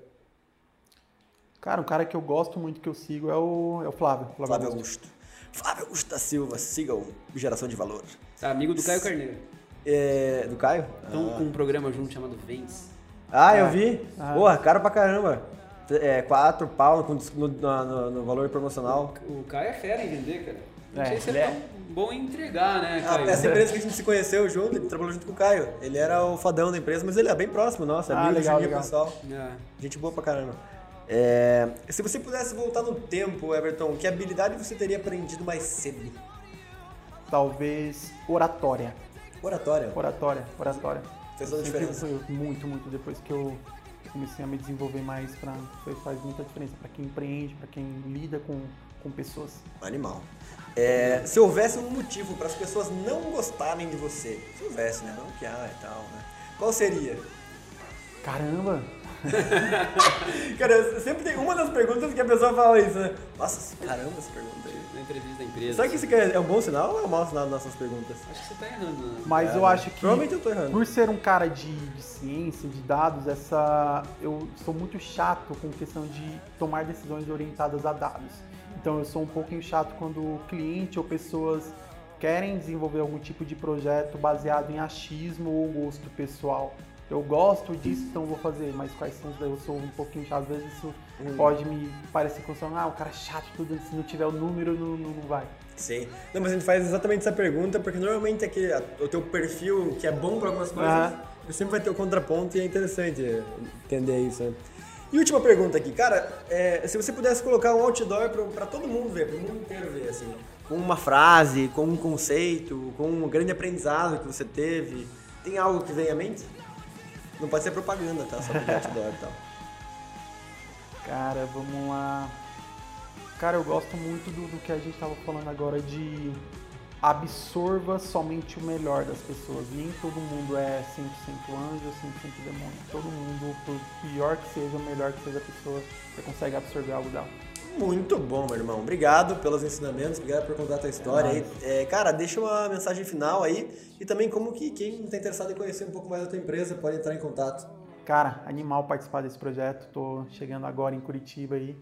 S3: Cara, um cara que eu gosto muito que eu sigo é o, é o Flávio. Flávio,
S1: Flávio
S3: Augusto.
S1: Augusto. Flávio Augusto da Silva, sigam Geração de Valor.
S2: Tá, amigo do Caio Carneiro.
S1: É, do Caio?
S2: Estão com um programa junto chamado Vence.
S1: Ah, eu vi.
S3: Ah.
S1: Porra, caro pra caramba. É, quatro pau no, no- no- no valor promocional.
S2: O Caio é fera em vender, cara. Não
S3: É,
S2: sei se
S1: ele é.
S2: é tão bom em entregar, né,
S1: Ah,
S2: Caio?
S1: essa empresa que a gente se conheceu junto, ele trabalhou junto com o Caio. Ele era o fadão da empresa, mas ele é bem próximo, nossa,
S3: Ah,
S1: amigo
S3: legal, legal.
S1: pessoal.
S2: É.
S1: Gente boa pra caramba. É, se você pudesse voltar no tempo, Everton, que habilidade você teria aprendido mais cedo?
S3: Talvez oratória.
S1: Oratória.
S3: Oratória, oratória.
S1: Fez toda a diferença.
S3: foi muito, muito depois que eu comecei a me desenvolver mais para faz muita diferença para quem empreende, para quem lida com, com pessoas.
S1: Animal. É, se houvesse um motivo para as pessoas não gostarem de você, se houvesse, né? Não que há e tal, né? Qual seria?
S3: Caramba! [LAUGHS]
S1: Cara, sempre tem uma das perguntas que a pessoa fala isso, né? Nossa, caramba, essa pergunta aí.
S2: Na entrevista da empresa.
S1: Será que isso aqui é um bom sinal ou é um mau sinal das nossas perguntas?
S2: Acho que você tá errando, né?
S3: Mas
S1: É,
S3: eu acho que
S1: Provavelmente eu tô errando.
S3: por ser um cara de, de ciência, de dados, essa eu sou muito chato com questão de tomar decisões orientadas a dados. Então eu sou um pouquinho chato quando o cliente ou pessoas querem desenvolver algum tipo de projeto baseado em achismo ou gosto pessoal. Eu gosto disso, então vou fazer, mas quais são os eu sou um pouquinho chato, às vezes isso
S1: Hum.
S3: pode me parecer como ah, o cara é chato, tudo, se não tiver o número, não, não, não vai.
S1: Sim. Não, mas a gente faz exatamente essa pergunta porque normalmente aquele, a- o teu perfil que é bom para algumas coisas, sempre vai ter o contraponto e é interessante entender isso. Né? E última pergunta aqui, cara, é, se você pudesse colocar um outdoor para todo mundo ver, para o mundo inteiro ver, assim, com uma frase, com um conceito, com um grande aprendizado que você teve, tem algo que vem à mente? Não pode ser propaganda, tá? Só é outdoor [LAUGHS] e tal.
S3: Cara, vamos lá. Cara, eu gosto muito do, do que a gente tava falando agora de absorva somente o melhor das pessoas. Nem todo mundo é 100% anjo ou 100% demônio. Todo mundo, por pior que seja, melhor que seja a pessoa, você consegue absorver algo dela.
S1: Muito bom, meu irmão. Obrigado pelos ensinamentos, obrigado por contar a tua história aí. É, cara, deixa uma mensagem final aí e também como que quem está interessado em conhecer um pouco mais da tua empresa pode entrar em contato.
S3: Cara, animal participar desse projeto. Tô chegando agora em Curitiba aí.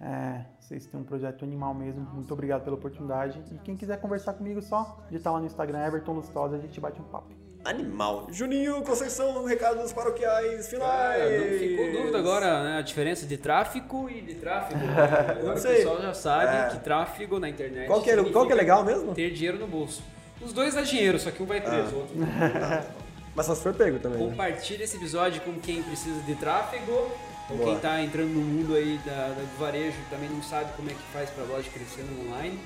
S3: É, vocês têm um projeto animal mesmo. Muito obrigado pela oportunidade. E quem quiser conversar comigo, só digitar lá no Instagram, Everton Lustosa, a gente bate um papo.
S1: Animal. Juninho, Conceição, recados paroquiais finais.
S2: Ah, não ficou dúvida agora, né? A diferença de tráfico e de tráfego. [LAUGHS] né? Agora o pessoal já sabe
S1: É.
S2: que tráfego na internet.
S1: Qual que, é, qual que é legal mesmo?
S2: Ter dinheiro no bolso. Os dois dá dinheiro, só que um vai preso. o outro [LAUGHS] não.
S1: Mas só se for pego também. né?
S2: Compartilhe esse episódio com quem precisa de tráfego. Ou
S1: Boa.
S2: quem tá entrando no mundo aí da, da- do varejo também não sabe como é que faz pra loja crescer no online.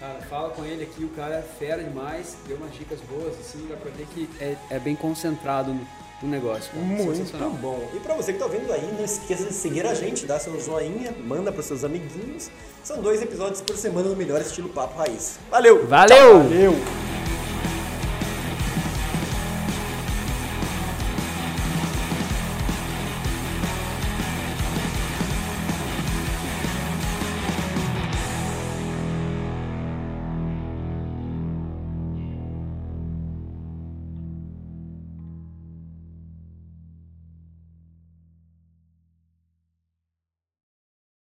S2: Cara, fala com ele aqui, o cara é fera demais, deu umas dicas boas, assim, dá pra ver que é, é bem concentrado no, no negócio. cara.
S1: Muito bom. E pra você que tá ouvindo aí, não esqueça de seguir a gente, dá seu joinha, manda pros seus amiguinhos. São dois episódios por semana no melhor estilo Papo Raiz. Valeu!
S2: Valeu!
S3: Valeu!